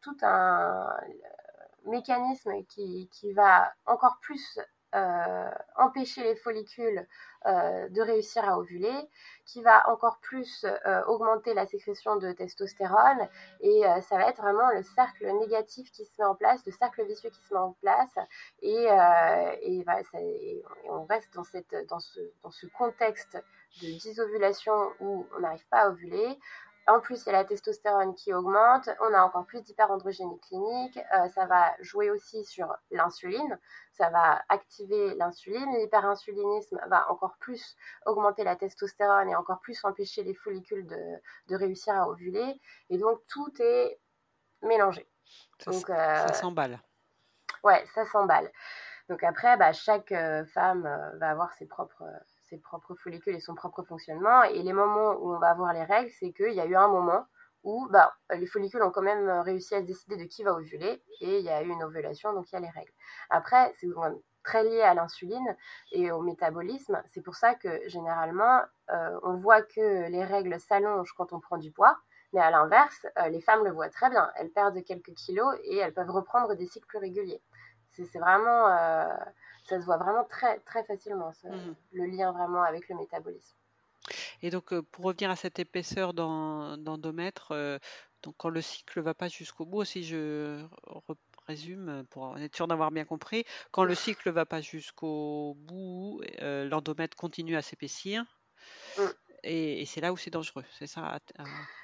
tout un mécanisme qui, qui va encore plus euh, empêcher les follicules euh, de réussir à ovuler, qui va encore plus euh, augmenter la sécrétion de testostérone, et ça va être vraiment le cercle négatif qui se met en place, le cercle vicieux qui se met en place, et, on reste dans, ce, dans ce contexte de disovulation où on n'arrive pas à ovuler, en plus, il y a la testostérone qui augmente, on a encore plus d'hyperandrogénie clinique, euh, ça va jouer aussi sur l'insuline, ça va activer l'insuline, l'hyperinsulinisme va encore plus augmenter la testostérone et encore plus empêcher les follicules de, réussir à ovuler, et donc tout est mélangé. Ça, donc, ça euh, s'emballe. Ouais, ça s'emballe. Donc après, bah, chaque euh, femme va avoir ses propres ses propres follicules et son propre fonctionnement. Et les moments où on va avoir les règles, c'est qu'il y a eu un moment où bah, les follicules ont quand même réussi à se décider de qui va ovuler et il y a eu une ovulation, donc il y a les règles. Après, c'est très lié à l'insuline et au métabolisme. C'est pour ça que généralement, euh, on voit que les règles s'allongent quand on prend du poids. Mais à l'inverse, euh, les femmes le voient très bien. Elles perdent quelques kilos et elles peuvent reprendre des cycles plus réguliers. C'est vraiment... Euh, ça se voit vraiment très, très facilement, mmh le lien vraiment avec le métabolisme. Et donc, euh, pour revenir à cette épaisseur d'endomètre, euh, donc quand le cycle ne va pas jusqu'au bout, si je résume pour être sûr d'avoir bien compris, quand le cycle ne va pas jusqu'au bout, euh, l'endomètre continue à s'épaissir. Mmh. Et, c'est là où c'est dangereux, c'est ça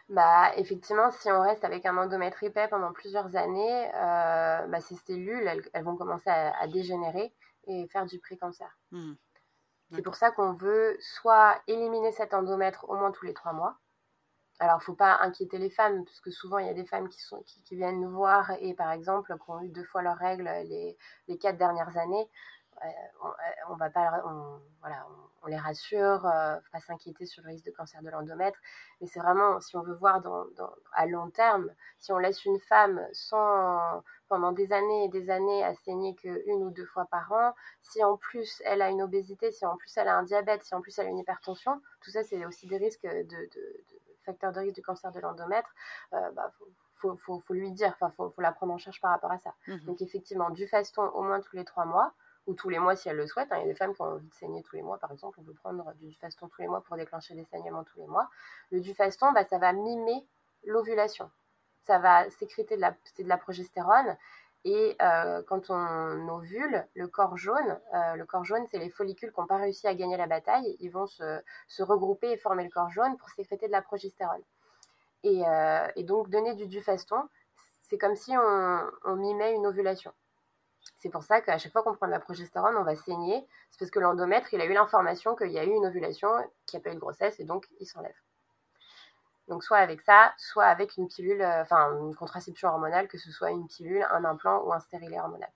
bah, Effectivement, si on reste avec un endomètre épais pendant plusieurs années, bah, ces cellules, elles, vont commencer à, dégénérer et faire du pré-cancer. Mmh. C'est pour ça qu'on veut soit éliminer cet endomètre au moins tous les trois mois. Alors, il ne faut pas inquiéter les femmes, parce que souvent, il y a des femmes qui, sont, qui, viennent nous voir et, par exemple, qui ont eu deux fois leurs règles les, les quatre dernières années. Euh, on, on, va pas, on, voilà, on, les rassure, euh, pas s'inquiéter sur le risque de cancer de l'endomètre. Mais c'est vraiment, si on veut voir dans, dans, à long terme, si on laisse une femme sans, pendant des années et des années à saigner qu'une ou deux fois par an, si en plus elle a une obésité, si en plus elle a un diabète, si en plus elle a une hypertension, tout ça c'est aussi des risques de, de, de, facteurs de risque du cancer de l'endomètre. Euh, bah, faut, faut, faut, lui dire, enfin, faut, faut la prendre en charge par rapport à ça. Mmh Donc, effectivement, du faston au moins tous les trois mois, ou tous les mois si elles le souhaitent. Hein. Il y a des femmes qui ont envie de saigner tous les mois, par exemple. On peut prendre du faston tous les mois pour déclencher des saignements tous les mois. Le du faston, bah, ça va mimer l'ovulation. Ça va sécréter de la, de la progestérone. Et euh, quand on ovule, le corps jaune, euh, le corps jaune, c'est les follicules qui n'ont pas réussi à gagner la bataille. Ils vont se, se, regrouper et former le corps jaune pour sécréter de la progestérone. Et, euh, et donc, donner du dufaston, c'est comme si on, on mimait une ovulation. C'est pour ça qu'à chaque fois qu'on prend de la progestérone, on va saigner. C'est parce que l'endomètre, il a eu l'information qu'il y a eu une ovulation, qu'il n'y a pas eu de grossesse, et donc il s'enlève. Donc soit avec ça, soit avec une pilule, euh, enfin une contraception hormonale, que ce soit une pilule, un implant ou un stérilet hormonal.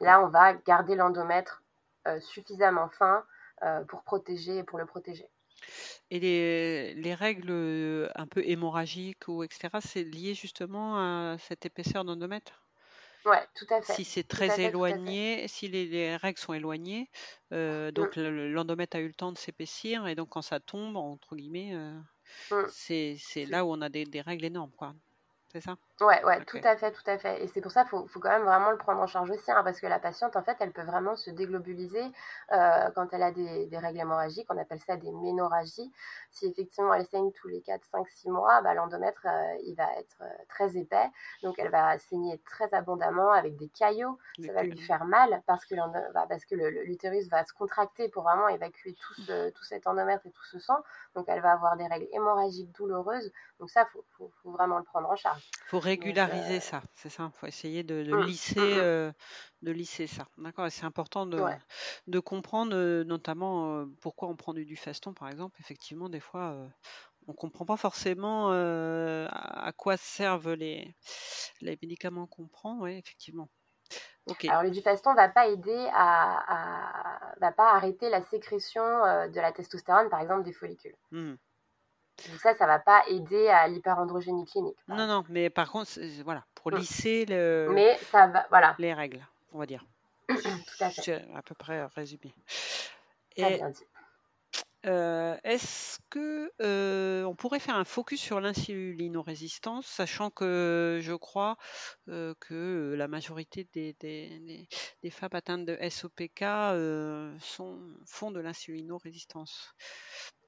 Là, on va garder l'endomètre euh, suffisamment fin euh, pour protéger, pour le protéger. Et les, les, règles un peu hémorragiques ou etc., c'est lié justement à cette épaisseur d'endomètre? Ouais, tout à fait. Si c'est très éloigné, si les, règles sont éloignées, euh, donc mmh. l'endomètre a eu le temps de s'épaissir et donc quand ça tombe, entre guillemets, euh, mmh. c'est là où on a des, des règles énormes, quoi c'est ça? Ouais, ouais, tout à fait, tout à fait. Et c'est pour ça qu'il faut, faut, quand même vraiment le prendre en charge aussi, hein, parce que la patiente, en fait, elle peut vraiment se déglobuliser euh, quand elle a des, des, règles hémorragiques, on appelle ça des ménorragies. Si effectivement elle saigne tous les 4, 5, 6 mois, bah, l'endomètre, euh, il va être euh, très épais, donc elle va saigner très abondamment avec des caillots, ça va lui faire mal, parce que bah, l'utérus va se contracter pour vraiment évacuer tout, tout cet endomètre et tout ce sang, donc elle va avoir des règles hémorragiques douloureuses, donc ça, il faut, faut, faut vraiment le prendre en charge. Faut régulariser ça, c'est ça. Il faut essayer de, de mmh, lisser, mmh, de lisser ça. D'accord. C'est important de, de comprendre, notamment pourquoi on prend du Dufaston, par exemple. Effectivement, des fois, on comprend pas forcément à quoi servent les, les médicaments qu'on prend. Oui, effectivement. Alors le Dufaston va pas aider à, va pas arrêter la sécrétion de la testostérone, par exemple, des follicules. Mmh. Donc ça, ça va pas aider à l'hyperandrogénie clinique. Non, non, mais par contre, voilà, pour mmh. lisser le, mais ça va, voilà. les règles, on va dire. Tout à fait. à peu près résumé. Et. Euh, est-ce que euh, on pourrait faire un focus sur l'insulinorésistance, sachant que je crois euh, que la majorité des, des, des, femmes atteintes de SOPK sont, font de l'insulinorésistance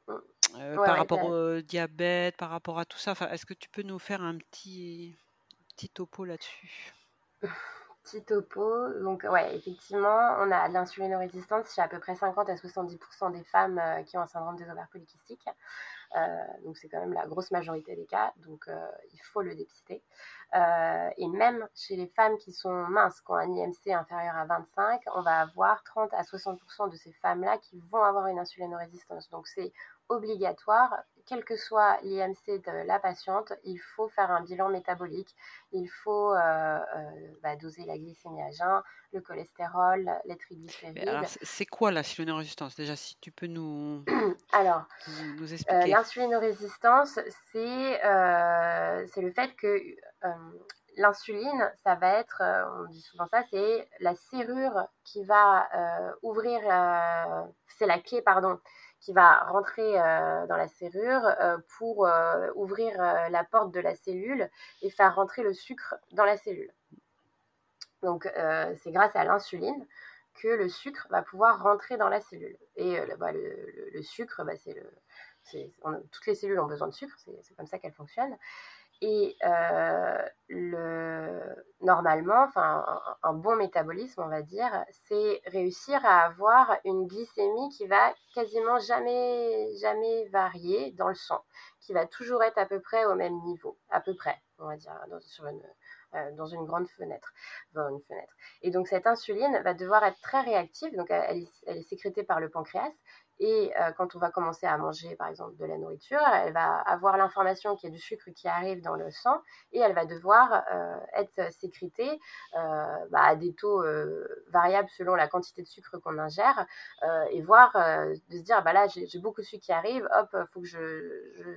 mmh. par rapport au diabète, par rapport à tout ça. est-ce que tu peux nous faire un petit, petit topo là-dessus? Petit topo. Donc, ouais, effectivement, on a l'insulinorésistance chez à peu près 50 à 70% des femmes euh, qui ont un syndrome des ovaires polykystiques. Euh, donc, c'est quand même la grosse majorité des cas. Donc, euh, il faut le dépister. et même chez les femmes qui sont minces, qui ont un IMC inférieur à 25, on va avoir 30 à 60% de ces femmes-là qui vont avoir une insulinorésistance. Donc, c'est obligatoire, quel que soit l'IMC de la patiente, il faut faire un bilan métabolique, il faut euh, euh, bah, doser la glycémie à jeun, le cholestérol, les triglycérides. C'est quoi l'insulinorésistance? Déjà, si tu peux nous, alors, nous, euh, expliquer. L'insulinorésistance, c'est le fait que l'insuline, ça va être, on dit souvent ça, c'est la serrure qui va ouvrir, c'est la clé, pardon, qui va rentrer euh, dans la serrure euh, pour euh, ouvrir la porte de la cellule et faire rentrer le sucre dans la cellule. Donc c'est grâce à l'insuline que le sucre va pouvoir rentrer dans la cellule. Et bah, le, sucre, bah, c'est le, toutes les cellules ont besoin de sucre, c'est comme ça qu'elles fonctionnent. Et le, normalement, enfin, un, bon métabolisme, on va dire, c'est réussir à avoir une glycémie qui va quasiment jamais, jamais varier dans le sang, qui va toujours être à peu près au même niveau, à peu près, on va dire, dans, sur une, euh, dans une grande fenêtre, une fenêtre. Et donc cette insuline va devoir être très réactive, donc elle est sécrétée par le pancréas, et euh, quand on va commencer à manger, par exemple, de la nourriture, elle va avoir l'information qu'il y a du sucre qui arrive dans le sang et elle va devoir euh, être sécrétée euh, bah, à des taux variables selon la quantité de sucre qu'on ingère et voir, de se dire, bah là, j'ai beaucoup de sucre qui arrive, hop, faut que je, je,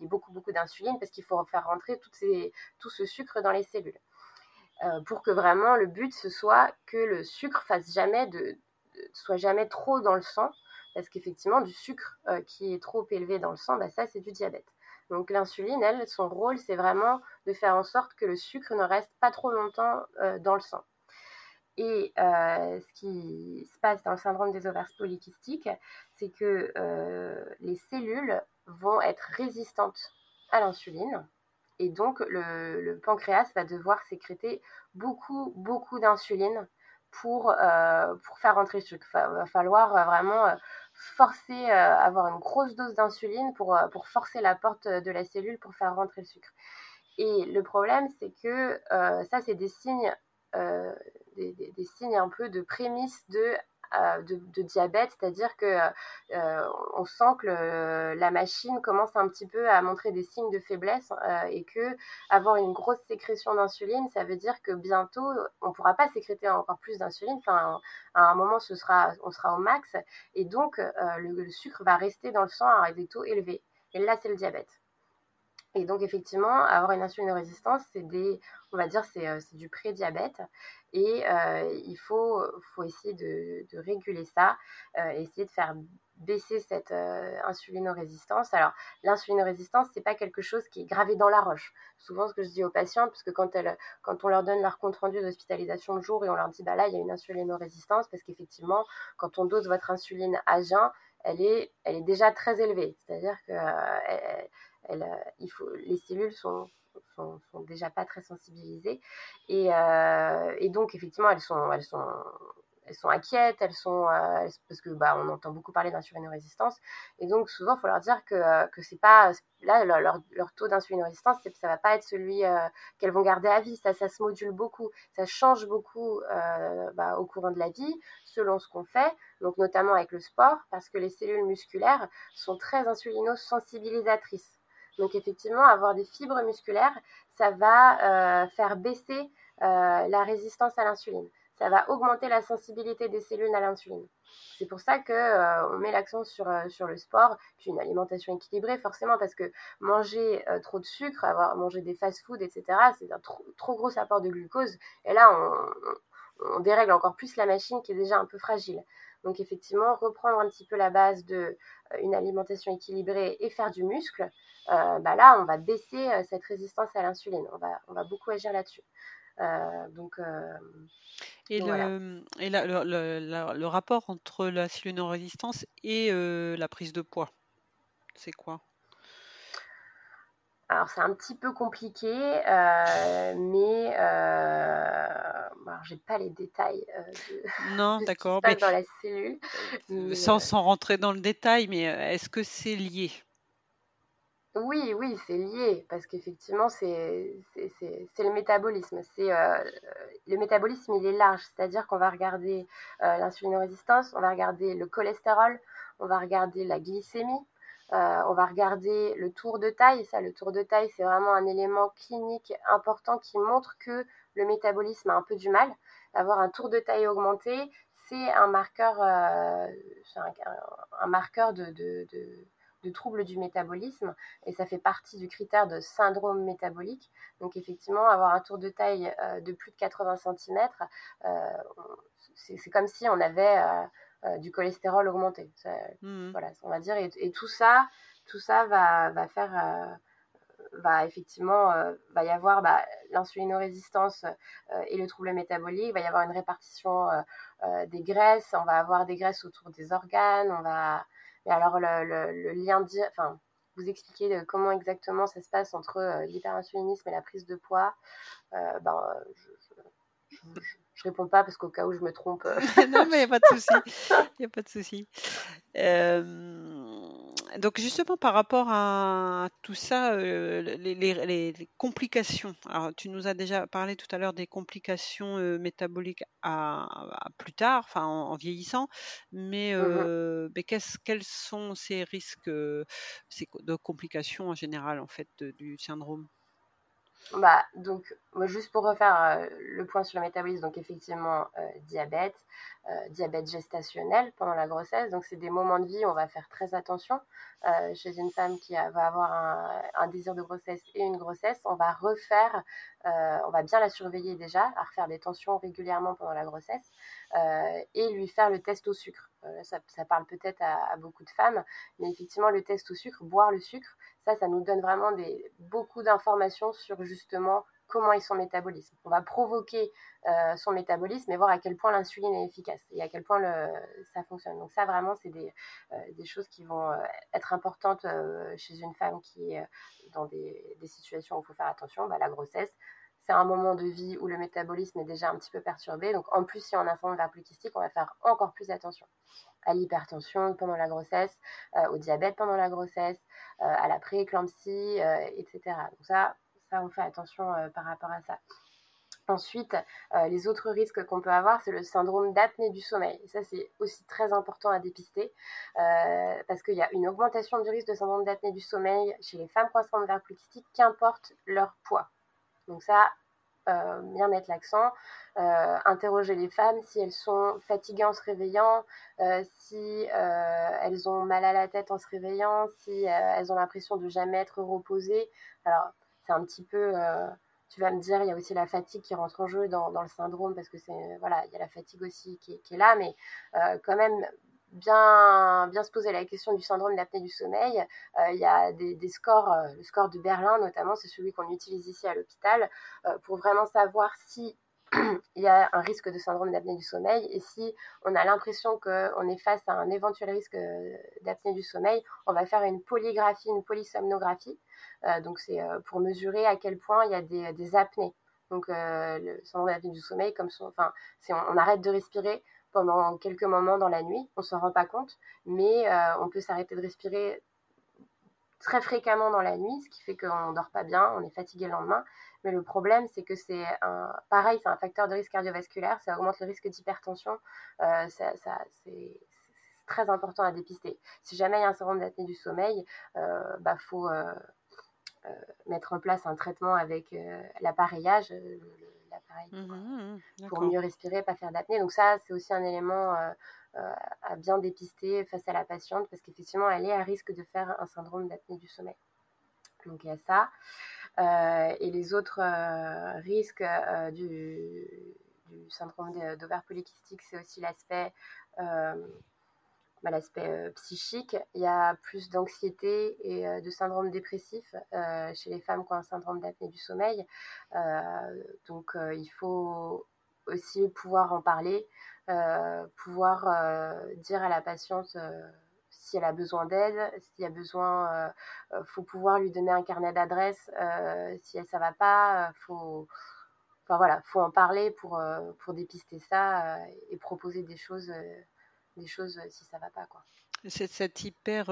y ait beaucoup, beaucoup d'insuline parce qu'il faut faire rentrer tout ce sucre dans les cellules. pour que vraiment le but ce soit que le sucre fasse jamais de soit jamais trop dans le sang parce qu'effectivement, du sucre euh, qui est trop élevé dans le sang, bah, ça, c'est du diabète. Donc l'insuline, elle, son rôle, c'est vraiment de faire en sorte que le sucre ne reste pas trop longtemps euh, dans le sang. Et euh, ce qui se passe dans le syndrome des ovaires polykystiques, c'est que les cellules vont être résistantes à l'insuline. Et donc, le, pancréas va devoir sécréter beaucoup, beaucoup d'insuline pour, pour faire rentrer le sucre. Il va falloir vraiment forcer, euh, avoir une grosse dose d'insuline pour, euh, pour forcer la porte de la cellule pour faire rentrer le sucre. Et le problème, c'est que euh, ça, c'est des signes, des, des, signes un peu de prémisse de euh, de, diabète, c'est-à-dire que euh, on sent que la machine commence un petit peu à montrer des signes de faiblesse euh, et que avoir une grosse sécrétion d'insuline, ça veut dire que bientôt on ne pourra pas sécréter encore plus d'insuline. Enfin, à un moment, on sera au max et donc le, sucre va rester dans le sang à des taux élevés. Et là, c'est le diabète. Et donc, effectivement, avoir une insulinorésistance, c'est des, on va dire, c'est, du pré-diabète. Et euh, il faut, faut essayer de, réguler ça, euh, essayer de faire baisser cette euh, insulinorésistance. Alors, l'insulinorésistance, c'est pas quelque chose qui est gravé dans la roche. Souvent, ce que je dis aux patientes, parce que quand, elles, quand on leur donne leur compte rendu d'hospitalisation le jour et on leur dit, bah là, il y a une insulinorésistance, parce qu'effectivement, quand on dose votre insuline à jeun, elle est, elle est déjà très élevée. C'est-à-dire que elle, il faut, les cellules sont sont, déjà pas très sensibilisées. Et, euh, et, donc, effectivement, elles sont, elles sont, elles sont inquiètes, elles sont euh, parce que bah on entend beaucoup parler d'insulinorésistance et donc souvent il faut leur dire que que c'est pas là leur, leur, taux d'insulinorésistance ça va pas être celui euh, qu'elles vont garder à vie, ça ça se module beaucoup, ça change beaucoup bah, au courant de la vie selon ce qu'on fait, donc notamment avec le sport parce que les cellules musculaires sont très insulino-sensibilisatrices. Donc effectivement avoir des fibres musculaires, ça va faire baisser la résistance à l'insuline ça va augmenter la sensibilité des cellules à l'insuline. C'est pour ça que euh, on met l'accent sur, euh, sur le sport, puis une alimentation équilibrée, forcément, parce que manger euh, trop de sucre, avoir mangé des fast-foods, etc., c'est un trop, trop, gros apport de glucose. Et là, on, on, dérègle encore plus la machine qui est déjà un peu fragile. Donc effectivement, reprendre un petit peu la base de une alimentation équilibrée et faire du muscle, bah là, on va baisser cette résistance à l'insuline. On va, on va beaucoup agir là-dessus. donc et, le, et le, rapport entre la résistance et euh, la prise de poids, c'est quoi? Alors c'est un petit peu compliqué, euh, mais euh, j'ai pas les détails euh, de, non, d'accord, mais dans la cellule. sans, sans, rentrer dans le détail, mais est-ce que c'est lié? Oui, oui, c'est lié, parce qu'effectivement, c'est le métabolisme. C'est euh, le métabolisme, il est large, c'est-à-dire qu'on va regarder euh, l'insulinorésistance, on va regarder le cholestérol, on va regarder la glycémie, euh, on va regarder le tour de taille. Le tour de taille, c'est vraiment un élément clinique important qui montre que le métabolisme a un peu du mal. Avoir un tour de taille augmenté, c'est un marqueur, marqueur de de troubles du métabolisme et ça fait partie du critère de syndrome métabolique. Donc effectivement, avoir un tour de taille euh, de plus de 80 cm, euh, c'est comme si on avait euh, du cholestérol augmenté. Mmh. Voilà, on va dire. Et, tout ça, tout ça va, va faire va effectivement va y avoir bah, l'insulinorésistance et le trouble métabolique, il va y avoir une répartition des graisses, on va avoir des graisses autour des organes, on va et alors, le, lien, enfin, vous expliquer euh, comment exactement ça se passe entre euh, l'hyperinsulinisme et la prise de poids, euh, ben, je, je, réponds pas parce qu'au cas où je me trompe. non, mais il n'y a pas de souci. Il n'y a pas de souci donc justement par rapport à tout ça, euh, les, complications. Alors tu nous as déjà parlé tout à l'heure des complications euh, métaboliques à, plus tard, enfin en, vieillissant, mais, mmh euh, quels sont ces risques de complications en général en fait du syndrome? Bah, donc, juste pour refaire le point sur le métabolisme, donc effectivement, diabète, diabète gestationnel pendant la grossesse. Donc, c'est des moments de vie où on va faire très attention. Euh, chez une femme qui va avoir un, désir de grossesse et une grossesse, on va refaire, euh, on va bien la surveiller déjà, à refaire des tensions régulièrement pendant la grossesse euh, et lui faire le test au sucre. Ça, parle peut-être à, beaucoup de femmes, mais effectivement le test au sucre, boire le sucre, ça, ça nous donne vraiment des, beaucoup d'informations sur justement comment est son métabolisme. On va provoquer euh, son métabolisme et voir à quel point l'insuline est efficace et à quel point ça fonctionne. Donc ça, vraiment, c'est des, euh, choses qui vont euh, être importantes chez une femme qui est dans des, situations où il faut faire attention. Bah, la grossesse, c'est un moment de vie où le métabolisme est déjà un petit peu perturbé. Donc en plus, si on a un syndrome polycystique, on va faire encore plus attention à l'hypertension pendant la grossesse, au diabète pendant la grossesse, à la prééclampsie, etc. Donc ça, on fait attention euh, par rapport à ça. Ensuite, euh, les autres risques qu'on peut avoir, c'est le syndrome d'apnée du sommeil. Ça, c'est aussi très important à dépister euh, parce qu'il y a une augmentation du risque de syndrome d'apnée du sommeil chez les femmes croissantes de verre qu'importe leur poids. Donc ça, bien mettre l'accent. interroger les femmes si elles sont fatiguées en se réveillant, si elles ont mal à la tête en se réveillant, si elles ont l'impression de jamais être reposées. Alors, c'est un petit peu euh, tu vas me dire, il y a aussi la fatigue qui rentre en jeu dans, le syndrome parce que c'est voilà, il y a la fatigue aussi qui, est là, mais euh, quand même bien se poser la question du syndrome d'apnée du sommeil. Euh, il y a des scores, le score de Berlin notamment, c'est celui qu'on utilise ici à l'hôpital pour vraiment savoir si il y a un risque de syndrome d'apnée du sommeil. Et si on a l'impression qu'on est face à un éventuel risque d'apnée du sommeil, on va faire une polygraphie, une polysomnographie. Euh, donc c'est euh, pour mesurer à quel point il y a des, apnées. Donc euh, le syndrome d'apnée du sommeil, comme son, enfin, on, on, arrête de respirer pendant quelques moments dans la nuit. On s'en rend pas compte, mais on peut s'arrêter de respirer très fréquemment dans la nuit, ce qui fait qu'on ne dort pas bien, on est fatigué le lendemain. Mais le problème, c'est que c'est un, pareil, c'est un facteur de risque cardiovasculaire, ça augmente le risque d'hypertension, euh, ça, ça, c'est très important à dépister. Si jamais il y a un syndrome d'apnée du sommeil, il euh, bah, faut euh, mettre en place un traitement avec l'appareillage, l'appareil mmh, mmh, pour mieux respirer, pas faire d'apnée. Donc ça, c'est aussi un élément à bien dépister face à la patiente parce qu'effectivement, elle est à risque de faire un syndrome d'apnée du sommeil. Donc il y a ça. Euh, et les autres euh, risques euh, du, syndrome d'ovaire polykystique, c'est aussi bah, l'aspect psychique. Il y a plus d'anxiété et de syndrome dépressif chez les femmes qui ont un syndrome d'apnée du sommeil. donc il faut aussi pouvoir en parler, pouvoir dire à la patiente si elle a besoin d'aide, s'il y a besoin, euh, euh, faut pouvoir lui donner un carnet d'adresses. Euh, si elle, ça va pas, faut, enfin voilà, faut en parler pour pour dépister ça et proposer des choses, des choses si ça va pas quoi. Cette, cette hyper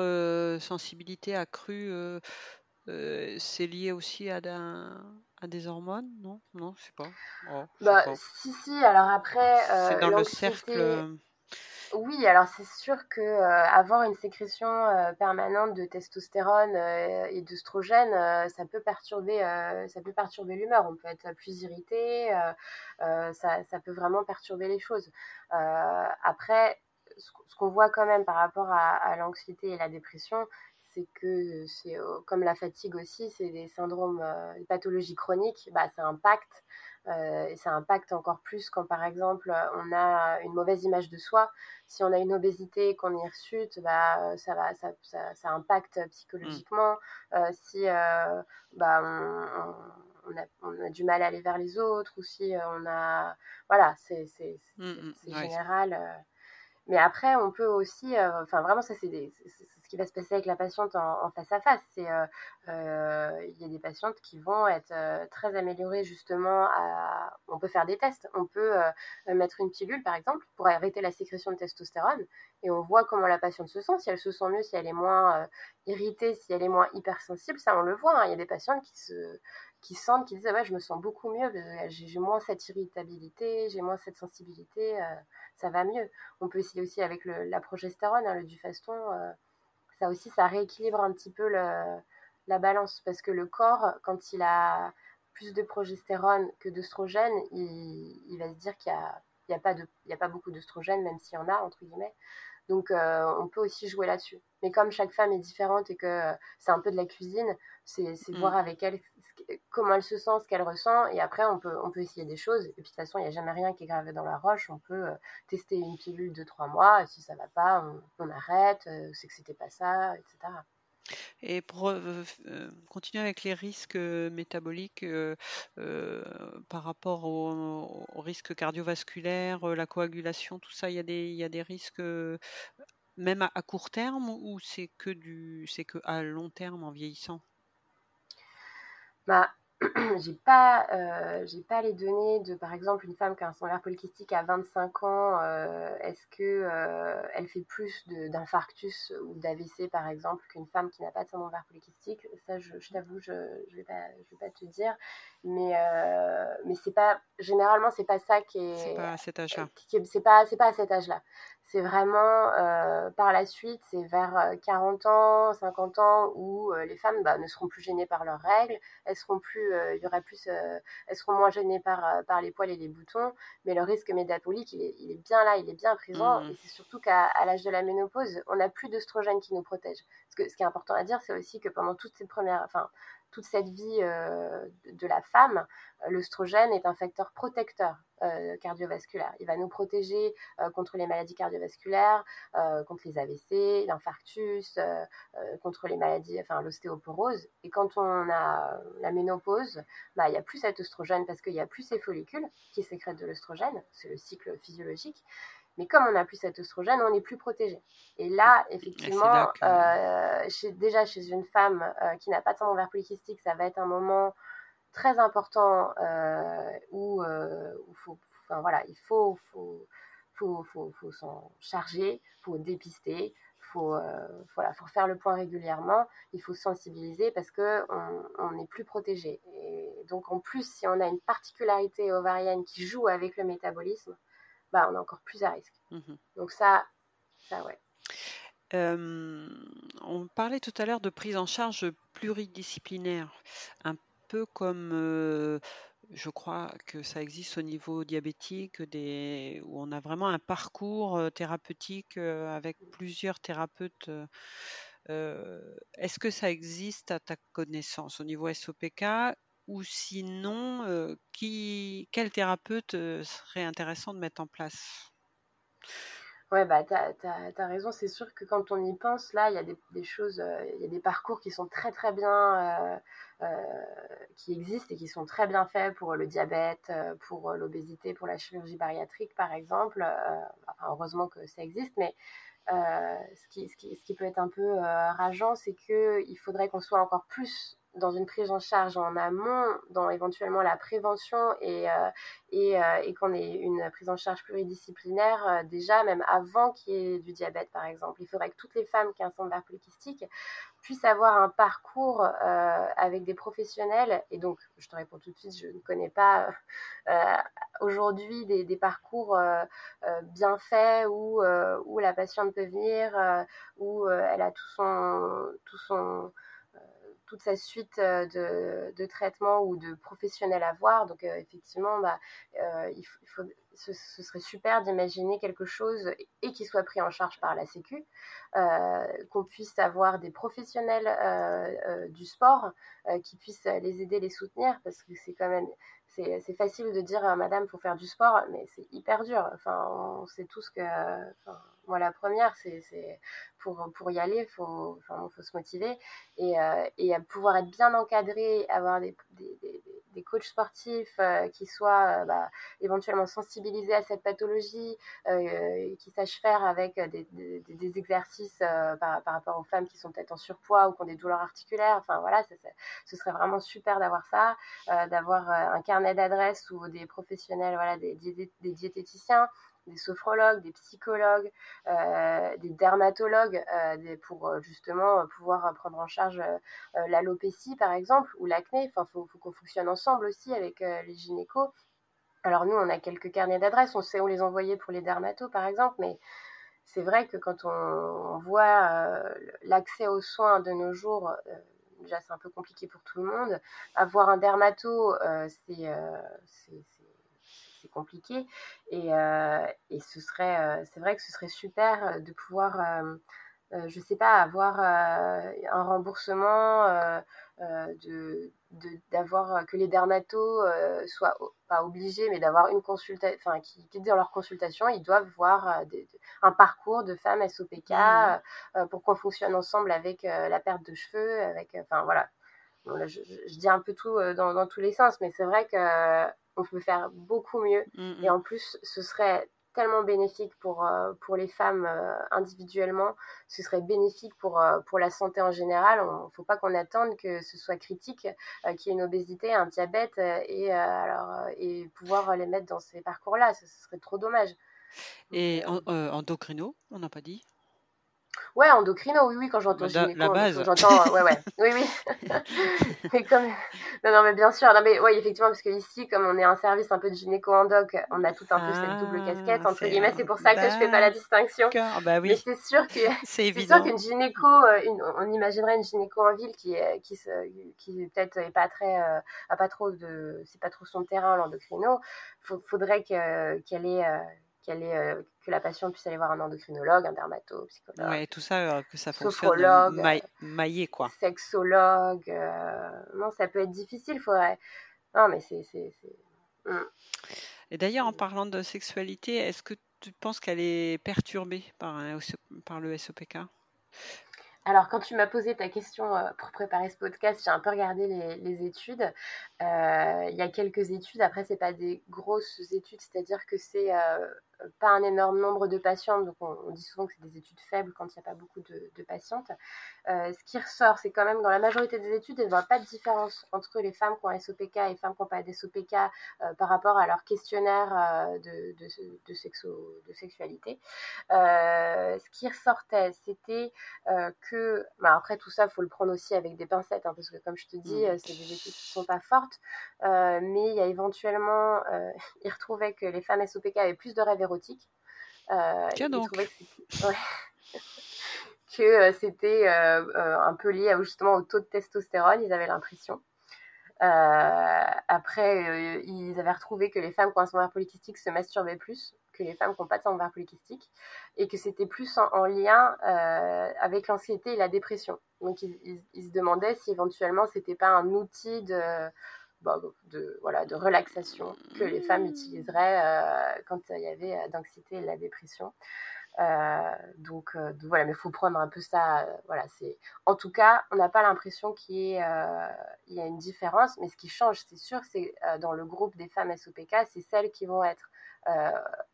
sensibilité accrue, c'est lié aussi à, à des hormones, non? Non, je sais pas. Oh, bah, si si. Alors après, c'est dans le cercle. Oui, alors c'est sûr que euh, avoir une sécrétion euh, permanente de testostérone euh, et d'œstrogène, ça peut perturber, ça peut perturber l'humeur. On peut être plus irrité, ça, ça, peut vraiment perturber les choses. après, ce qu'on voit quand même par rapport à, l'anxiété et la dépression, c'est que c'est comme la fatigue aussi, c'est des syndromes, des pathologies chroniques, bah, ça impacte et ça impacte encore plus quand, par exemple, on a une mauvaise image de soi. Si on a une obésité, qu'on y hirsute, bah, ça, va, ça, ça, impacte psychologiquement. Mmh. Euh, si euh, bah, on, a, on, a, du mal à aller vers les autres, ou si on a. Voilà, c'est mmh, mmh. général. Mais après, on peut aussi, enfin vraiment, ça c'est ce qui va se passer avec la patiente en, face à face. C'est, il y a des patientes qui vont être très améliorées justement. On peut faire des tests. On peut mettre une pilule, par exemple, pour arrêter la sécrétion de testostérone, et on voit comment la patiente se sent. Si elle se sent mieux, si elle est moins irritée, si elle est moins hypersensible, ça on le voit. Hein. Il y a des patientes qui se qui sentent, qui disent ah ouais, je me sens beaucoup mieux, j'ai moins cette irritabilité, j'ai moins cette sensibilité, euh, ça va mieux. On peut essayer aussi avec la progestérone, hein, le dufaston, euh, ça aussi, ça rééquilibre un petit peu le, la balance parce que le corps, quand il a plus de progestérone que d'œstrogène, il, il, va se dire qu'il n'y a, il y a, pas de, il y a pas beaucoup d'œstrogène, même s'il y en a, entre guillemets. Donc, euh, on peut aussi jouer là-dessus. Mais comme chaque femme est différente et que c'est un peu de la cuisine, c'est mmh. voir avec elle comment elle se sent, ce qu'elle ressent, et après on peut, on peut essayer des choses. Et puis de toute façon, il n'y a jamais rien qui est gravé dans la roche. On peut euh, tester une pilule de trois mois, et si ça va pas, on, arrête, euh, c'est que c'était pas ça, etc. Et pour euh, continuer avec les risques métaboliques par rapport aux au risques cardiovasculaires, la coagulation, tout ça, il y a des, y a des risques même à, court terme ou c'est que que à long terme en vieillissant? Bah, j'ai pas, euh, j'ai pas les données de, par exemple, une femme qui a un syndrome polykystique à 25 ans, euh, est-ce que euh, elle fait plus d'infarctus ou d'AVC, par exemple, qu'une femme qui n'a pas de syndrome polykystique Ça, je, je t'avoue, je, je vais pas, je vais pas te dire, mais mais c'est pas, généralement, c'est pas ça qui est. C'est pas à cet âge-là. C'est pas, c'est pas à cet âge-là c'est vraiment euh, par la suite, c'est vers 40 euh, ans, 50 ans où euh, les femmes bah, ne seront plus gênées par leurs règles, elles seront plus, il y aura plus, elles seront moins gênées par, par les poils et les boutons, mais le risque métabolique, il est, il est bien là, il est bien présent, mmh. et c'est surtout qu'à l'âge de la ménopause, on n'a plus d'œstrogène qui nous protège. Parce que ce qui est important à dire, c'est aussi que pendant toutes ces premières, enfin, toute cette vie euh, de la femme, euh, l'œstrogène est un facteur protecteur euh, cardiovasculaire. Il va nous protéger contre les maladies cardiovasculaires, contre les AVC, l'infarctus, contre les maladies, enfin l'ostéoporose. Et quand on a la ménopause, bah, il n'y a plus cet oestrogène parce qu'il n'y a plus ces follicules qui sécrètent de l'œstrogène, c'est le cycle physiologique. Mais comme on n'a plus cet oestrogène, on n'est plus protégé. Et là, effectivement, euh, déjà chez une femme euh, qui n'a pas de syndrome ovaire polykystique, ça va être un moment très important euh, où, faut, enfin, voilà, il faut, faut, faut, faut, faut s'en charger, faut dépister, faut, euh, voilà, faut faire le point régulièrement, il faut sensibiliser parce que on n'est plus protégé. Et donc en plus, si on a une particularité ovarienne qui joue avec le métabolisme, bah, on est encore plus à risque. Mmh donc ça, ça ouais. on parlait tout à l'heure de prise en charge pluridisciplinaire, un peu comme je crois que ça existe au niveau diabétique, des, où on a vraiment un parcours thérapeutique avec plusieurs thérapeutes. Est-ce que ça existe à ta connaissance au niveau SOPK ou sinon, qui, quel thérapeute serait intéressant de mettre en place? Ouais, bah, tu as, raison. C'est sûr que quand on y pense, là, il y a des, choses, il y a des parcours qui sont très, très bien euh, qui existent et qui sont très bien faits pour le diabète, euh, pour l'obésité, pour la chirurgie bariatrique par exemple. Euh, heureusement que ça existe, mais ce, qui, ce, qui, peut être un peu rageant, c'est qu'il faudrait qu'on soit encore plus dans une prise en charge en amont, dans éventuellement la prévention et, euh, et, euh, et qu'on ait une prise en charge pluridisciplinaire euh, déjà, même avant qu'il y ait du diabète par exemple. Il faudrait que toutes les femmes qui ont un syndrome polykystique puissent avoir un parcours avec des professionnels. Et donc, je te réponds tout de suite, je ne connais pas aujourd'hui des, des, parcours bien faits où, où la patiente peut venir, où elle a tout son... Tout son toute sa suite euh, de, de traitements ou de professionnels à voir. Donc euh, effectivement, bah, euh, il, faut, ce, serait super d'imaginer quelque chose et qui soit pris en charge par la Sécu, qu'on puisse avoir des professionnels du sport qui puissent les aider, les soutenir, parce que c'est quand même c'est facile de dire madame faut faire du sport mais c'est hyper dur. Enfin on sait tous que moi la première c'est pour pour y aller faut enfin faut se motiver et, euh, et pouvoir être bien encadré avoir des, des coachs sportifs euh, qui soient euh, bah, éventuellement sensibilisés à cette pathologie qui sachent faire avec des, des exercices par, par, rapport aux femmes qui sont peut-être en surpoids ou qui ont des douleurs articulaires. Enfin voilà ce serait vraiment super d'avoir ça d'avoir un carnet d'adresse ou des professionnels, voilà, des, des, diététiciens, des sophrologues, des psychologues, euh, des dermatologues euh, des, pour euh, justement pouvoir prendre en charge l'alopécie par exemple ou l'acné. Enfin, faut, qu'on fonctionne ensemble aussi avec les gynécos. Alors nous, on a quelques carnets d'adresses, on sait où les envoyer pour les dermatos par exemple, mais c'est vrai que quand on, voit l'accès aux soins de nos jours déjà c'est un peu compliqué pour tout le monde. Avoir un dermato, c'est c'est compliqué. Et, euh, et ce serait, c'est vrai que ce serait super de pouvoir, je sais pas, avoir un remboursement euh, de d'avoir que les dermatos euh, soient pas obligés mais d'avoir une consultation enfin qui, dans leur consultation ils doivent voir euh, un parcours de femmes SOPK mmh. pour qu'on fonctionne ensemble avec la perte de cheveux avec enfin voilà je, dis un peu tout dans, dans tous les sens mais c'est vrai que on peut faire beaucoup mieux mmh, et mmh. en plus ce serait tellement bénéfique pour, euh, pour les femmes euh, individuellement, ce serait bénéfique pour, euh, pour la santé en général. Il ne faut pas qu'on attende que ce soit critique, qu'il y ait une obésité, un diabète, et, alors, et pouvoir les mettre dans ces parcours-là. Ce, serait trop dommage. Et endocrino, on n'a pas dit Ouais, endocrino, oui, oui, quand j'entends gynéco, la base. j'entends, ouais, ouais, oui, oui. mais comme, non, non, mais bien sûr, non, mais ouais, effectivement, parce que ici, comme on est un service un peu de gynéco-endoc, on a tout un peu cette double ah, casquette, entre guillemets, c'est pour ça que je fais pas la distinction. Bah oui. Mais c'est sûr que, c'est évident. sûr qu'une gynéco, euh, on imaginerait une gynéco en ville qui, qui, se, qui peut-être est pas très, euh, a pas trop de, c'est pas trop son terrain, l'endocrino. Faudrait qu'elle ait, euh, qu'elle est, euh, que la patiente puisse aller voir un endocrinologue, un dermato, psychologue. Ouais, tout ça, euh, que ça fonctionne euh, ma maillé, quoi. Sexologue. non, ça peut être difficile, faudrait. Non, mais c'est. Hmm. Et d'ailleurs, en parlant de sexualité, est-ce que tu penses qu'elle est perturbée par, par le SOPK alors, quand tu m'as posé ta question euh, pour préparer ce podcast, j'ai un peu regardé les, études. Euh, il y a quelques études. Après, c'est pas des grosses études, c'est-à-dire que c'est euh, pas un énorme nombre de patientes, donc on, dit souvent que c'est des études faibles quand il n'y a pas beaucoup de, patientes. ce qui ressort, c'est quand même dans la majorité des études, il n'y a pas de différence entre les femmes qui ont SOPK et les femmes qui n'ont pas d'SOPK par rapport à leur questionnaire de, de, sexo, de sexualité. ce qui ressortait, c'était que, bah, après tout ça, il faut le prendre aussi avec des pincettes, hein, parce que comme je te dis, mmh. c'est des études qui ne sont pas fortes, mais il y a éventuellement, ils retrouvaient que les femmes SOPK avaient plus de rêves érotiques. Euh, donc. que c'était un peu lié justement au taux de testostérone, ils avaient l'impression. après, ils avaient retrouvé que les femmes qui ont un syndrome polycystique se masturbaient plus que les femmes qui n'ont pas de syndrome polycystique et que c'était plus en, lien avec l'anxiété et la dépression. Donc, ils, ils se demandaient si éventuellement c'était pas un outil de, de, voilà, de relaxation que les femmes utiliseraient euh, quand il y avait euh, d'anxiété et de la dépression. Euh, donc, voilà, mais il faut prendre un peu ça. voilà, c'est en tout cas, on n'a pas l'impression qu'il y, a une différence, mais ce qui change, c'est sûr, c'est dans le groupe des femmes SOPK, c'est celles qui vont être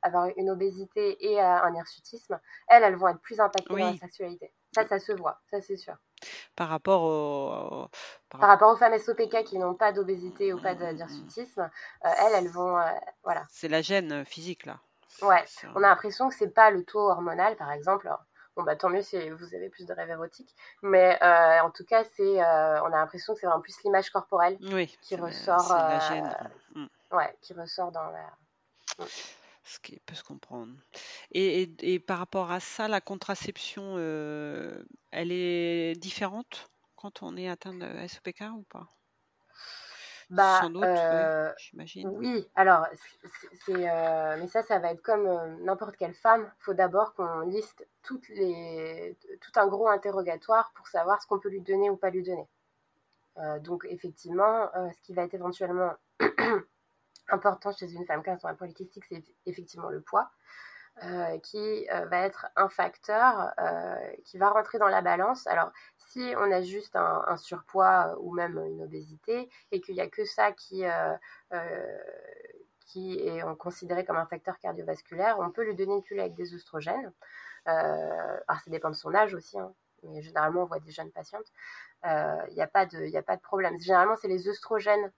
avoir une obésité et un hirsutisme. Elles, elles vont être plus impactées dans la sexualité. Ça, ça se voit, ça c'est sûr. Par rapport au, par... rapport aux femmes SOPK qui n'ont pas d'obésité ou pas d'hirsutisme, euh, elles, elles vont, euh, voilà. C'est la gêne euh, physique là. Ouais. On a l'impression que c'est pas le taux hormonal, par exemple. bon bah tant mieux si vous avez plus de rêves érotiques, mais en tout cas c'est, on a l'impression que c'est vraiment plus l'image corporelle qui ressort. la gêne. Mm. Ouais, qui ressort dans la. Ce qui peut se comprendre. Et, et, par rapport à ça, la contraception, euh, elle est différente quand on est atteint de SOPK ou pas? Bah, Sans doute, euh, j'imagine. Oui, alors, c'est, euh, mais ça, ça va être comme n'importe quelle femme. Il faut d'abord qu'on liste toutes les, tout un gros interrogatoire pour savoir ce qu'on peut lui donner ou pas lui donner. donc, effectivement, ce qui va être éventuellement important chez une femme qui a un c'est effectivement le poids, euh, qui euh, va être un facteur euh, qui va rentrer dans la balance. Alors, si on a juste un, surpoids ou même une obésité et qu'il n'y a que ça qui, est considéré comme un facteur cardiovasculaire, on peut lui donner une pilule avec des oestrogènes. alors, ça dépend de son âge aussi, hein, mais généralement, on voit des jeunes patientes. Il n'y a, a pas de problème. Généralement, c'est les oestrogènes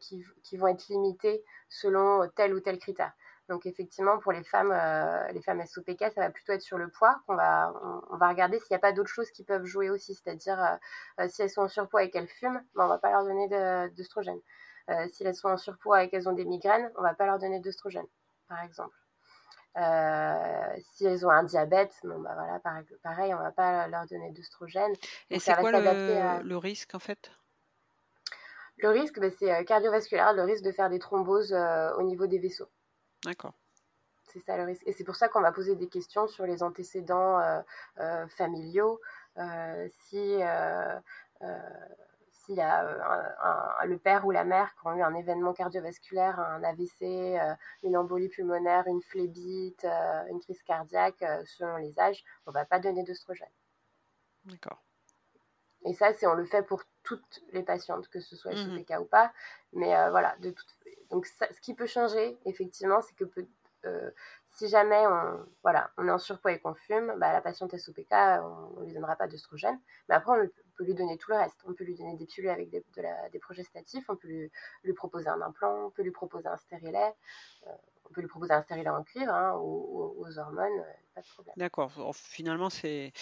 qui, qui, vont être limités selon tel ou tel critère. Donc effectivement, pour les femmes, euh, les femmes SOPK, ça va plutôt être sur le poids qu'on va, on, va regarder s'il n'y a pas d'autres choses qui peuvent jouer aussi. C'est-à-dire, euh, euh, si elles sont en surpoids et qu'elles fument, ben, on ne va pas leur donner d'œstrogène. si elles sont en surpoids et qu'elles ont des migraines, on ne va pas leur donner d'œstrogène, par exemple. si elles ont un diabète, bon, bah voilà, pareil, on ne va pas leur donner d'œstrogène. Et c'est quoi le, le risque en fait? Le risque, bah, c'est euh, cardiovasculaire, le risque de faire des thromboses euh, au niveau des vaisseaux. D'accord. C'est ça le risque. Et c'est pour ça qu'on va poser des questions sur les antécédents euh, familiaux. si s'il y a le père ou la mère qui ont eu un événement cardiovasculaire, un AVC, une embolie pulmonaire, une phlébite, une crise cardiaque, selon les âges, on ne va pas donner d'œstrogène. D'accord. Et ça, c'est on le fait pour toutes les patientes, que ce soit SOPK mmh ou pas. Mais euh, voilà, de donc ce qui peut changer, effectivement, c'est que euh, si jamais on, voilà, on est en surpoids et qu'on fume, bah, la patiente SOPK, on ne lui donnera pas d'œstrogène. Mais après, on peut lui donner tout le reste. On peut lui donner des pilules avec des, des progestatifs, on peut lui, proposer un implant, on peut lui proposer un stérilet, euh, on peut lui proposer un stérilet en cuivre hein, ou, aux hormones, pas de problème. D'accord. Finalement, c'est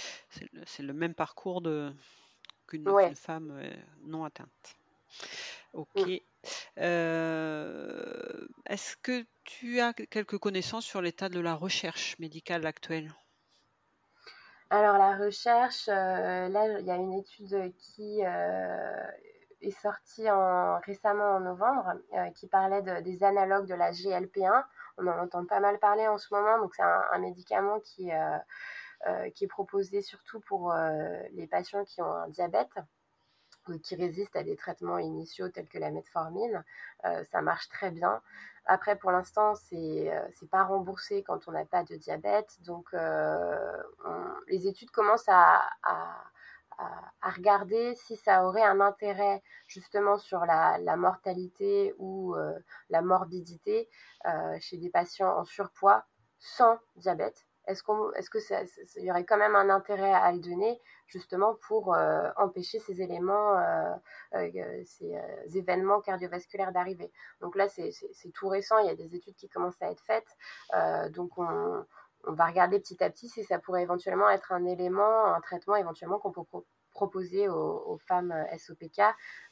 le même parcours de qu'une femme euh, non atteinte. Ok. Euh, est-ce que tu as quelques connaissances sur l'état de la recherche médicale actuelle? Alors la recherche, euh, là il y a une étude qui est sortie en, récemment en novembre qui parlait des analogues de la GLP1. On en entend pas mal parler en ce moment, donc c'est un, médicament qui qui est proposé surtout pour euh, les patients qui ont un diabète qui résistent à des traitements initiaux tels que la metformine. Euh, ça marche très bien. Après, pour l'instant, c'est n'est pas remboursé quand on n'a pas de diabète. Donc, les études commencent à, à, à, regarder si ça aurait un intérêt justement sur la, la mortalité ou la morbidité chez des patients en surpoids sans diabète Est-ce qu'on, est-ce que ça, y aurait quand même un intérêt à le donner justement pour empêcher ces éléments, ces événements cardiovasculaires d'arriver? Donc là, c'est, tout récent. Il y a des études qui commencent à être faites. donc on, on va regarder petit à petit si ça pourrait éventuellement être un élément, un traitement éventuellement qu'on peut proposer aux, femmes euh, SOPK.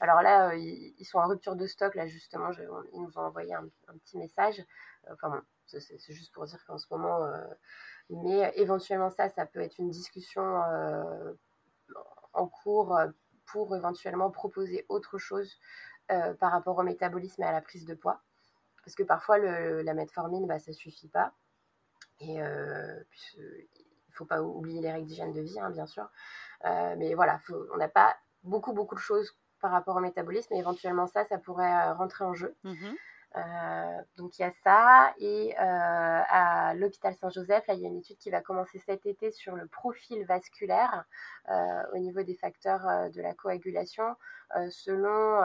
Alors là, euh, ils, sont en rupture de stock, là justement, ils nous ont envoyé un, petit message. Enfin bon, c'est juste pour dire qu'en ce moment, euh, mais éventuellement ça, ça peut être une discussion en cours pour éventuellement proposer autre chose par rapport au métabolisme et à la prise de poids. Parce que parfois, le, la metformine, bah, ça suffit pas. Et il ne faut pas oublier les règles d'hygiène de vie, hein, bien sûr. Euh, mais voilà, on n'a pas beaucoup, beaucoup de choses par rapport au métabolisme, éventuellement ça, ça pourrait euh, rentrer en jeu. Mhm. Euh, donc il y a ça et à l'hôpital Saint-Joseph, il y a une étude qui va commencer cet été sur le profil vasculaire au niveau des facteurs de la coagulation selon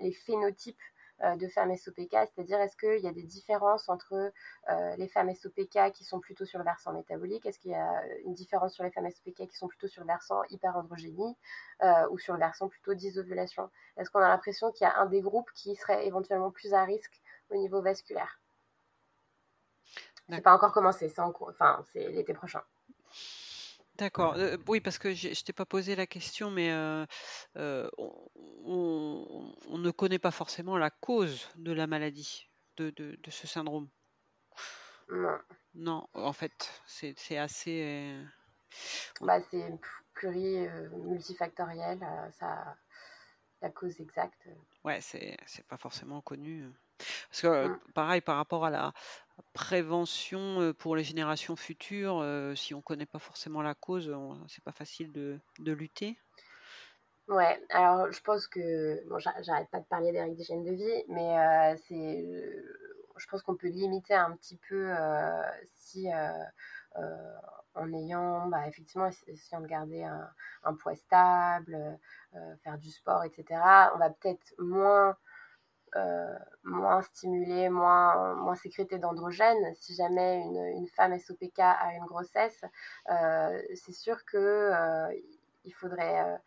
les phénotypes euh, de femmes SOPK, c'est-à-dire est-ce qu'il y a des différences entre euh, les femmes SOPK qui sont plutôt sur le versant métabolique, est-ce qu'il y a une différence sur les femmes SOPK qui sont plutôt sur le versant hyperandrogénie euh, ou sur le versant plutôt dysovulation Est-ce qu'on a l'impression qu'il y a un des groupes qui serait éventuellement plus à risque au niveau vasculaire? C'est pas encore commencé, c'est en cours, enfin c'est l'été prochain. D'accord. Euh, oui, parce que je t'ai pas posé la question, mais euh, euh, on, ne connaît pas forcément la cause de la maladie, de, ce syndrome. Non. Non, en fait, c'est assez. Bah, c'est pluri multifactoriel, ça, la cause exacte. Ouais, c'est pas forcément connu. Parce que, mmh. pareil, par rapport à la prévention pour les générations futures, si on ne connaît pas forcément la cause, c'est pas facile de, de, lutter. Ouais, alors je pense que, bon, j'arrête pas de parler des règles d'hygiène de vie, mais c'est, je pense qu'on peut limiter un petit peu si, en ayant, bah, effectivement, essayant de garder un, un poids stable, faire du sport, etc., on va peut-être moins euh, moins stimulée, moins, moins sécrétée d'androgènes. Si jamais une, une, femme SOPK a une grossesse, euh, c'est sûr que euh, faudrait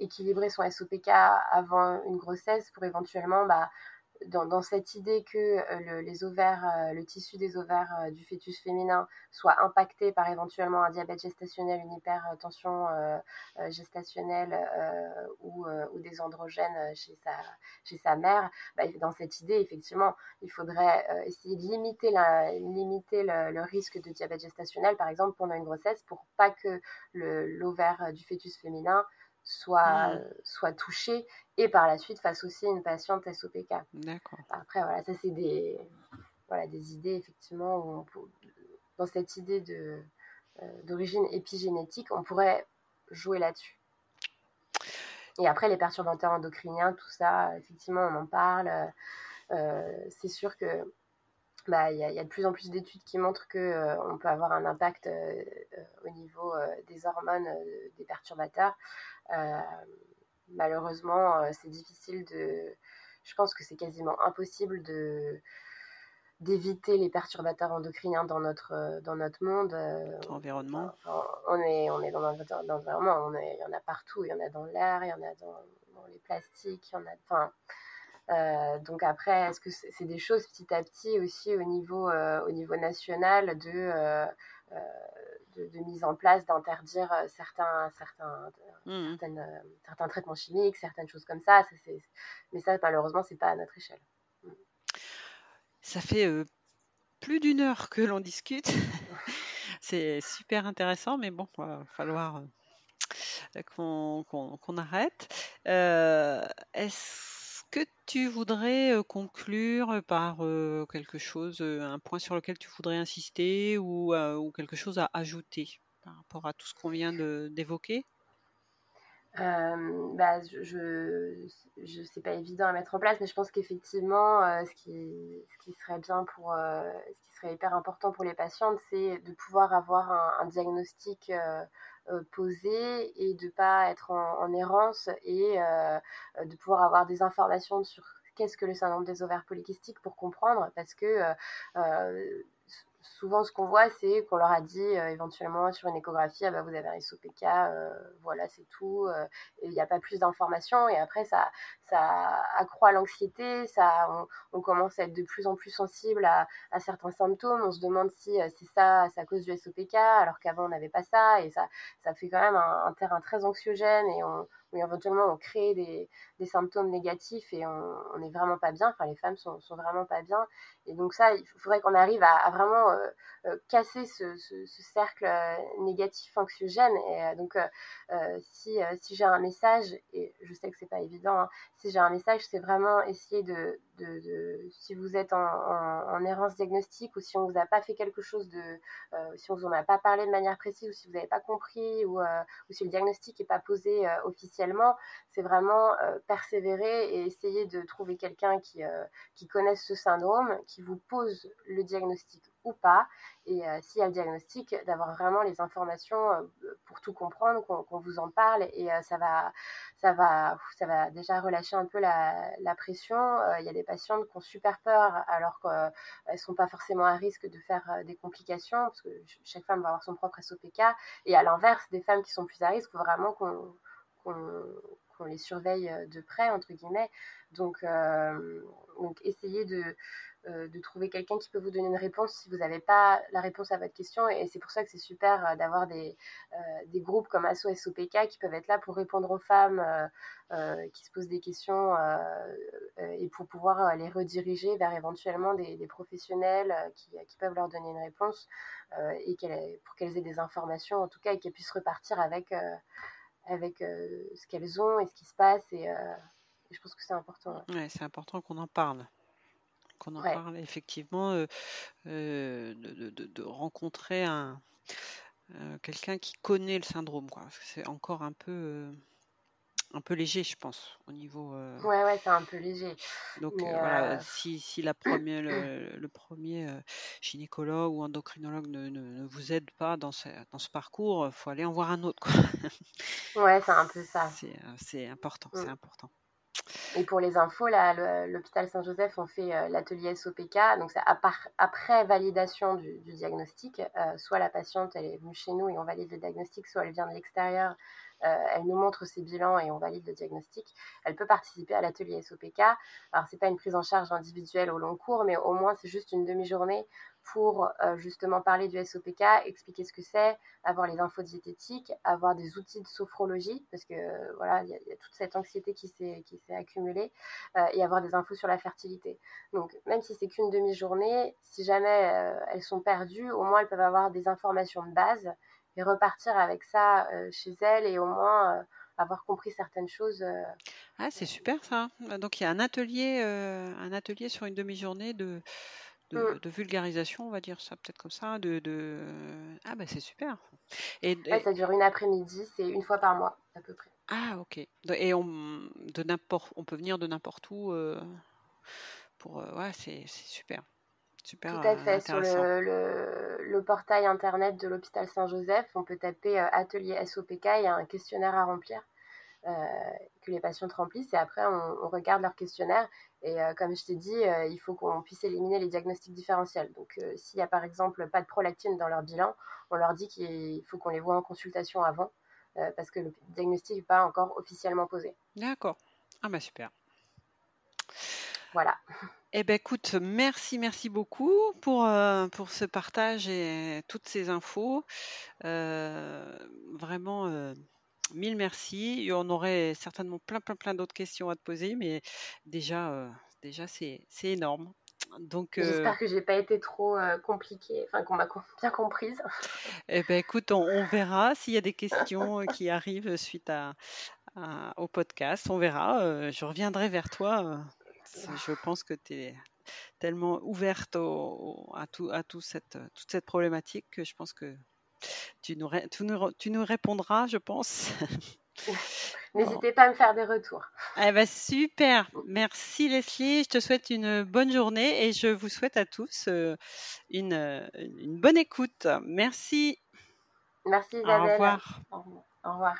équilibrer son SOPK avant une grossesse pour éventuellement bah, dans, cette idée que euh, les ovaires, euh, le tissu des ovaires euh, du fœtus féminin soit impacté par éventuellement un diabète gestationnel, une hypertension gestationnelle ou, des androgènes chez sa, mère, bah, dans cette idée, effectivement, il faudrait essayer de limiter, limiter le, risque de diabète gestationnel, par exemple, pendant une grossesse, pour pas que l'ovaire du fœtus féminin soit, mmh. soit touché et par la suite fasse aussi une patiente SOPK. D'accord. Après, voilà, ça c'est des, voilà, des idées, effectivement, dans cette idée de, euh, d'origine épigénétique, on pourrait jouer là-dessus. Et après, les perturbateurs endocriniens, tout ça, effectivement, on en parle. Euh, c'est sûr que bah, il y, a de plus en plus d'études qui montrent que euh, peut avoir un impact au niveau des hormones, des perturbateurs. Malheureusement, euh, c'est difficile de. Je pense que c'est quasiment impossible de d'éviter les perturbateurs endocriniens dans notre euh, dans notre monde euh, environnement on est on est dans notre environnement on est il y en a partout il y en a dans l'air il y en a dans, les plastiques il y en a enfin donc après est-ce que c'est des choses petit à petit aussi au niveau au niveau national de de, mise en place d'interdire euh, certains, certains, mmh. euh, certains traitements chimiques, certaines choses comme ça. mais ça, malheureusement, c'est pas à notre échelle. Mmh. Ça fait euh, plus d'une heure que l'on discute. c'est super intéressant, mais bon, il va falloir qu'on arrête. Est-ce que tu voudrais conclure par quelque chose, un point sur lequel tu voudrais insister ou, quelque chose à ajouter par rapport à tout ce qu'on vient d'évoquer? Bah, je, je, c'est pas évident à mettre en place, mais je pense qu'effectivement, ce, qui, ce qui serait bien pour, ce qui serait hyper important pour les patientes, c'est de pouvoir avoir un, diagnostic euh, poser et de pas être en, errance et euh, de pouvoir avoir des informations sur qu'est-ce que le syndrome des ovaires polykystiques pour comprendre parce que euh, souvent, ce qu'on voit, c'est qu'on leur a dit éventuellement sur une échographie, ah bah, vous avez un SOPK, voilà, c'est tout. et il n'y a pas plus d'informations. Et après, ça, ça accroît l'anxiété, ça, on, commence à être de plus en plus sensible à, certains symptômes. On se demande si c'est ça, c'est à cause du SOPK, alors qu'avant on n'avait pas ça. Et ça, ça fait quand même un, terrain très anxiogène et on, éventuellement on crée des, des symptômes négatifs et on n'est vraiment pas bien, enfin les femmes sont, sont, vraiment pas bien. Et donc ça, il faudrait qu'on arrive à, vraiment euh, euh, casser ce, ce, cercle euh, négatif anxiogène. Et donc si, si j'ai un message, et je sais que c'est pas évident, hein, si j'ai un message, c'est vraiment essayer de, de, de, si vous êtes en, en, errance diagnostique ou si on vous a pas fait quelque chose de, si on vous en a pas parlé de manière précise ou si vous n'avez pas compris ou, ou si le diagnostic n'est pas posé officiellement, c'est vraiment persévérer et essayer de trouver quelqu'un qui, euh, qui connaisse ce syndrome, qui vous pose le diagnostic ou pas, et euh, s'il y a le diagnostic, d'avoir vraiment les informations euh, pour tout comprendre, qu'on vous en parle, et ça, va, ça, va, ça va déjà relâcher un peu la, pression. Il y a des patientes qui ont super peur alors qu'elles ne sont pas forcément à risque de faire des complications, parce que chaque femme va avoir son propre SOPK, et à l'inverse, des femmes qui sont plus à risque, faut vraiment qu'on les surveille euh, de près, entre guillemets. Donc, euh, donc essayez de, euh, de trouver quelqu'un qui peut vous donner une réponse si vous n'avez pas la réponse à votre question. Et c'est pour ça que c'est super d'avoir des, des groupes comme ASSO SOPK qui peuvent être là pour répondre aux femmes qui se posent des questions et pour pouvoir les rediriger vers éventuellement des, professionnels qui, qui, peuvent leur donner une réponse et pour qu'elles aient des informations en tout cas et qu'elles puissent repartir avec avec euh, ce qu'elles ont et ce qui se passe. Et, euh, je pense que c'est important. Ouais. c'est important qu'on en parle qu'on en parle effectivement, euh, de, de, rencontrer un quelqu'un qui connaît le syndrome, quoi. C'est encore un peu un peu léger, je pense, au niveau. Euh, ouais, ouais, c'est un peu léger. Donc euh, voilà, euh, si, si la première, le, premier gynécologue ou endocrinologue ne, ne, vous aide pas dans ce, dans ce parcours, il faut aller en voir un autre. Quoi. ouais, c'est un peu ça. C'est important, c'est mm. important. Et pour les infos, l'hôpital Saint-Joseph, on fait l'atelier SOPK. Donc, après validation du, diagnostic. soit la patiente, elle est venue chez nous et on valide le diagnostic, soit elle vient de l'extérieur euh, elle nous montre ses bilans et on valide le diagnostic. Elle peut participer à l'atelier SOPK. Alors, c'est pas une prise en charge individuelle au long cours, mais au moins, c'est juste une demi-journée pour euh, justement parler du SOPK, expliquer ce que c'est, avoir les infos diététiques, avoir des outils de sophrologie, parce que voilà, il y, a toute cette anxiété qui s'est accumulée, euh, et avoir des infos sur la fertilité. Donc même si c'est qu'une demi-journée, si jamais elles sont perdues, au moins elles peuvent avoir des informations de base et repartir avec ça euh, chez elle et au moins euh, avoir compris certaines choses. Euh, ah, c'est super ça. Donc il y a un atelier, un atelier sur une demi-journée de, mm. de, vulgarisation, on va dire ça peut-être comme ça. De, de... Ah bah c'est super. Et, ça dure une après-midi, c'est une fois par mois à peu près. Ah ok. Et on, de n'importe, on peut venir de n'importe où. pour, ouais, c'est super. Tout à euh, fait. Sur le, portail internet de l'hôpital Saint-Joseph, on peut taper euh, atelier SOPK. Il y a un questionnaire à remplir euh, que les patientes remplissent et après on, regarde leur questionnaire. Et comme je t'ai dit, il faut qu'on puisse éliminer les diagnostics différentiels. Donc s'il y a par exemple pas de prolactine dans leur bilan, on leur dit qu'il faut qu'on les voit en consultation avant parce que le diagnostic n'est pas encore officiellement posé. D'accord. Ah bah super. Voilà. Eh ben écoute, merci, merci beaucoup pour, euh, pour ce partage et toutes ces infos. Euh, vraiment, euh, mille merci. on aurait certainement plein, plein, plein d'autres questions à te poser, mais déjà, déjà c'est, énorme. Donc, J'espère que j'ai pas été trop compliquée, enfin qu'on m'a bien comprise. Eh ben écoute, on, verra s'il y a des questions qui arrivent suite à, au podcast. On verra. je reviendrai vers toi je pense que tu es tellement ouverte à, tout, à tout cette, toute cette problématique que je pense que tu nous, tu nous, tu nous répondras, je pense. N'hésitez pas à me faire des retours. Eh ben, super. Merci Leslie. Je te souhaite une bonne journée et je vous souhaite à tous euh, une, une bonne écoute. Merci. Merci Isabelle. Au revoir. Au revoir.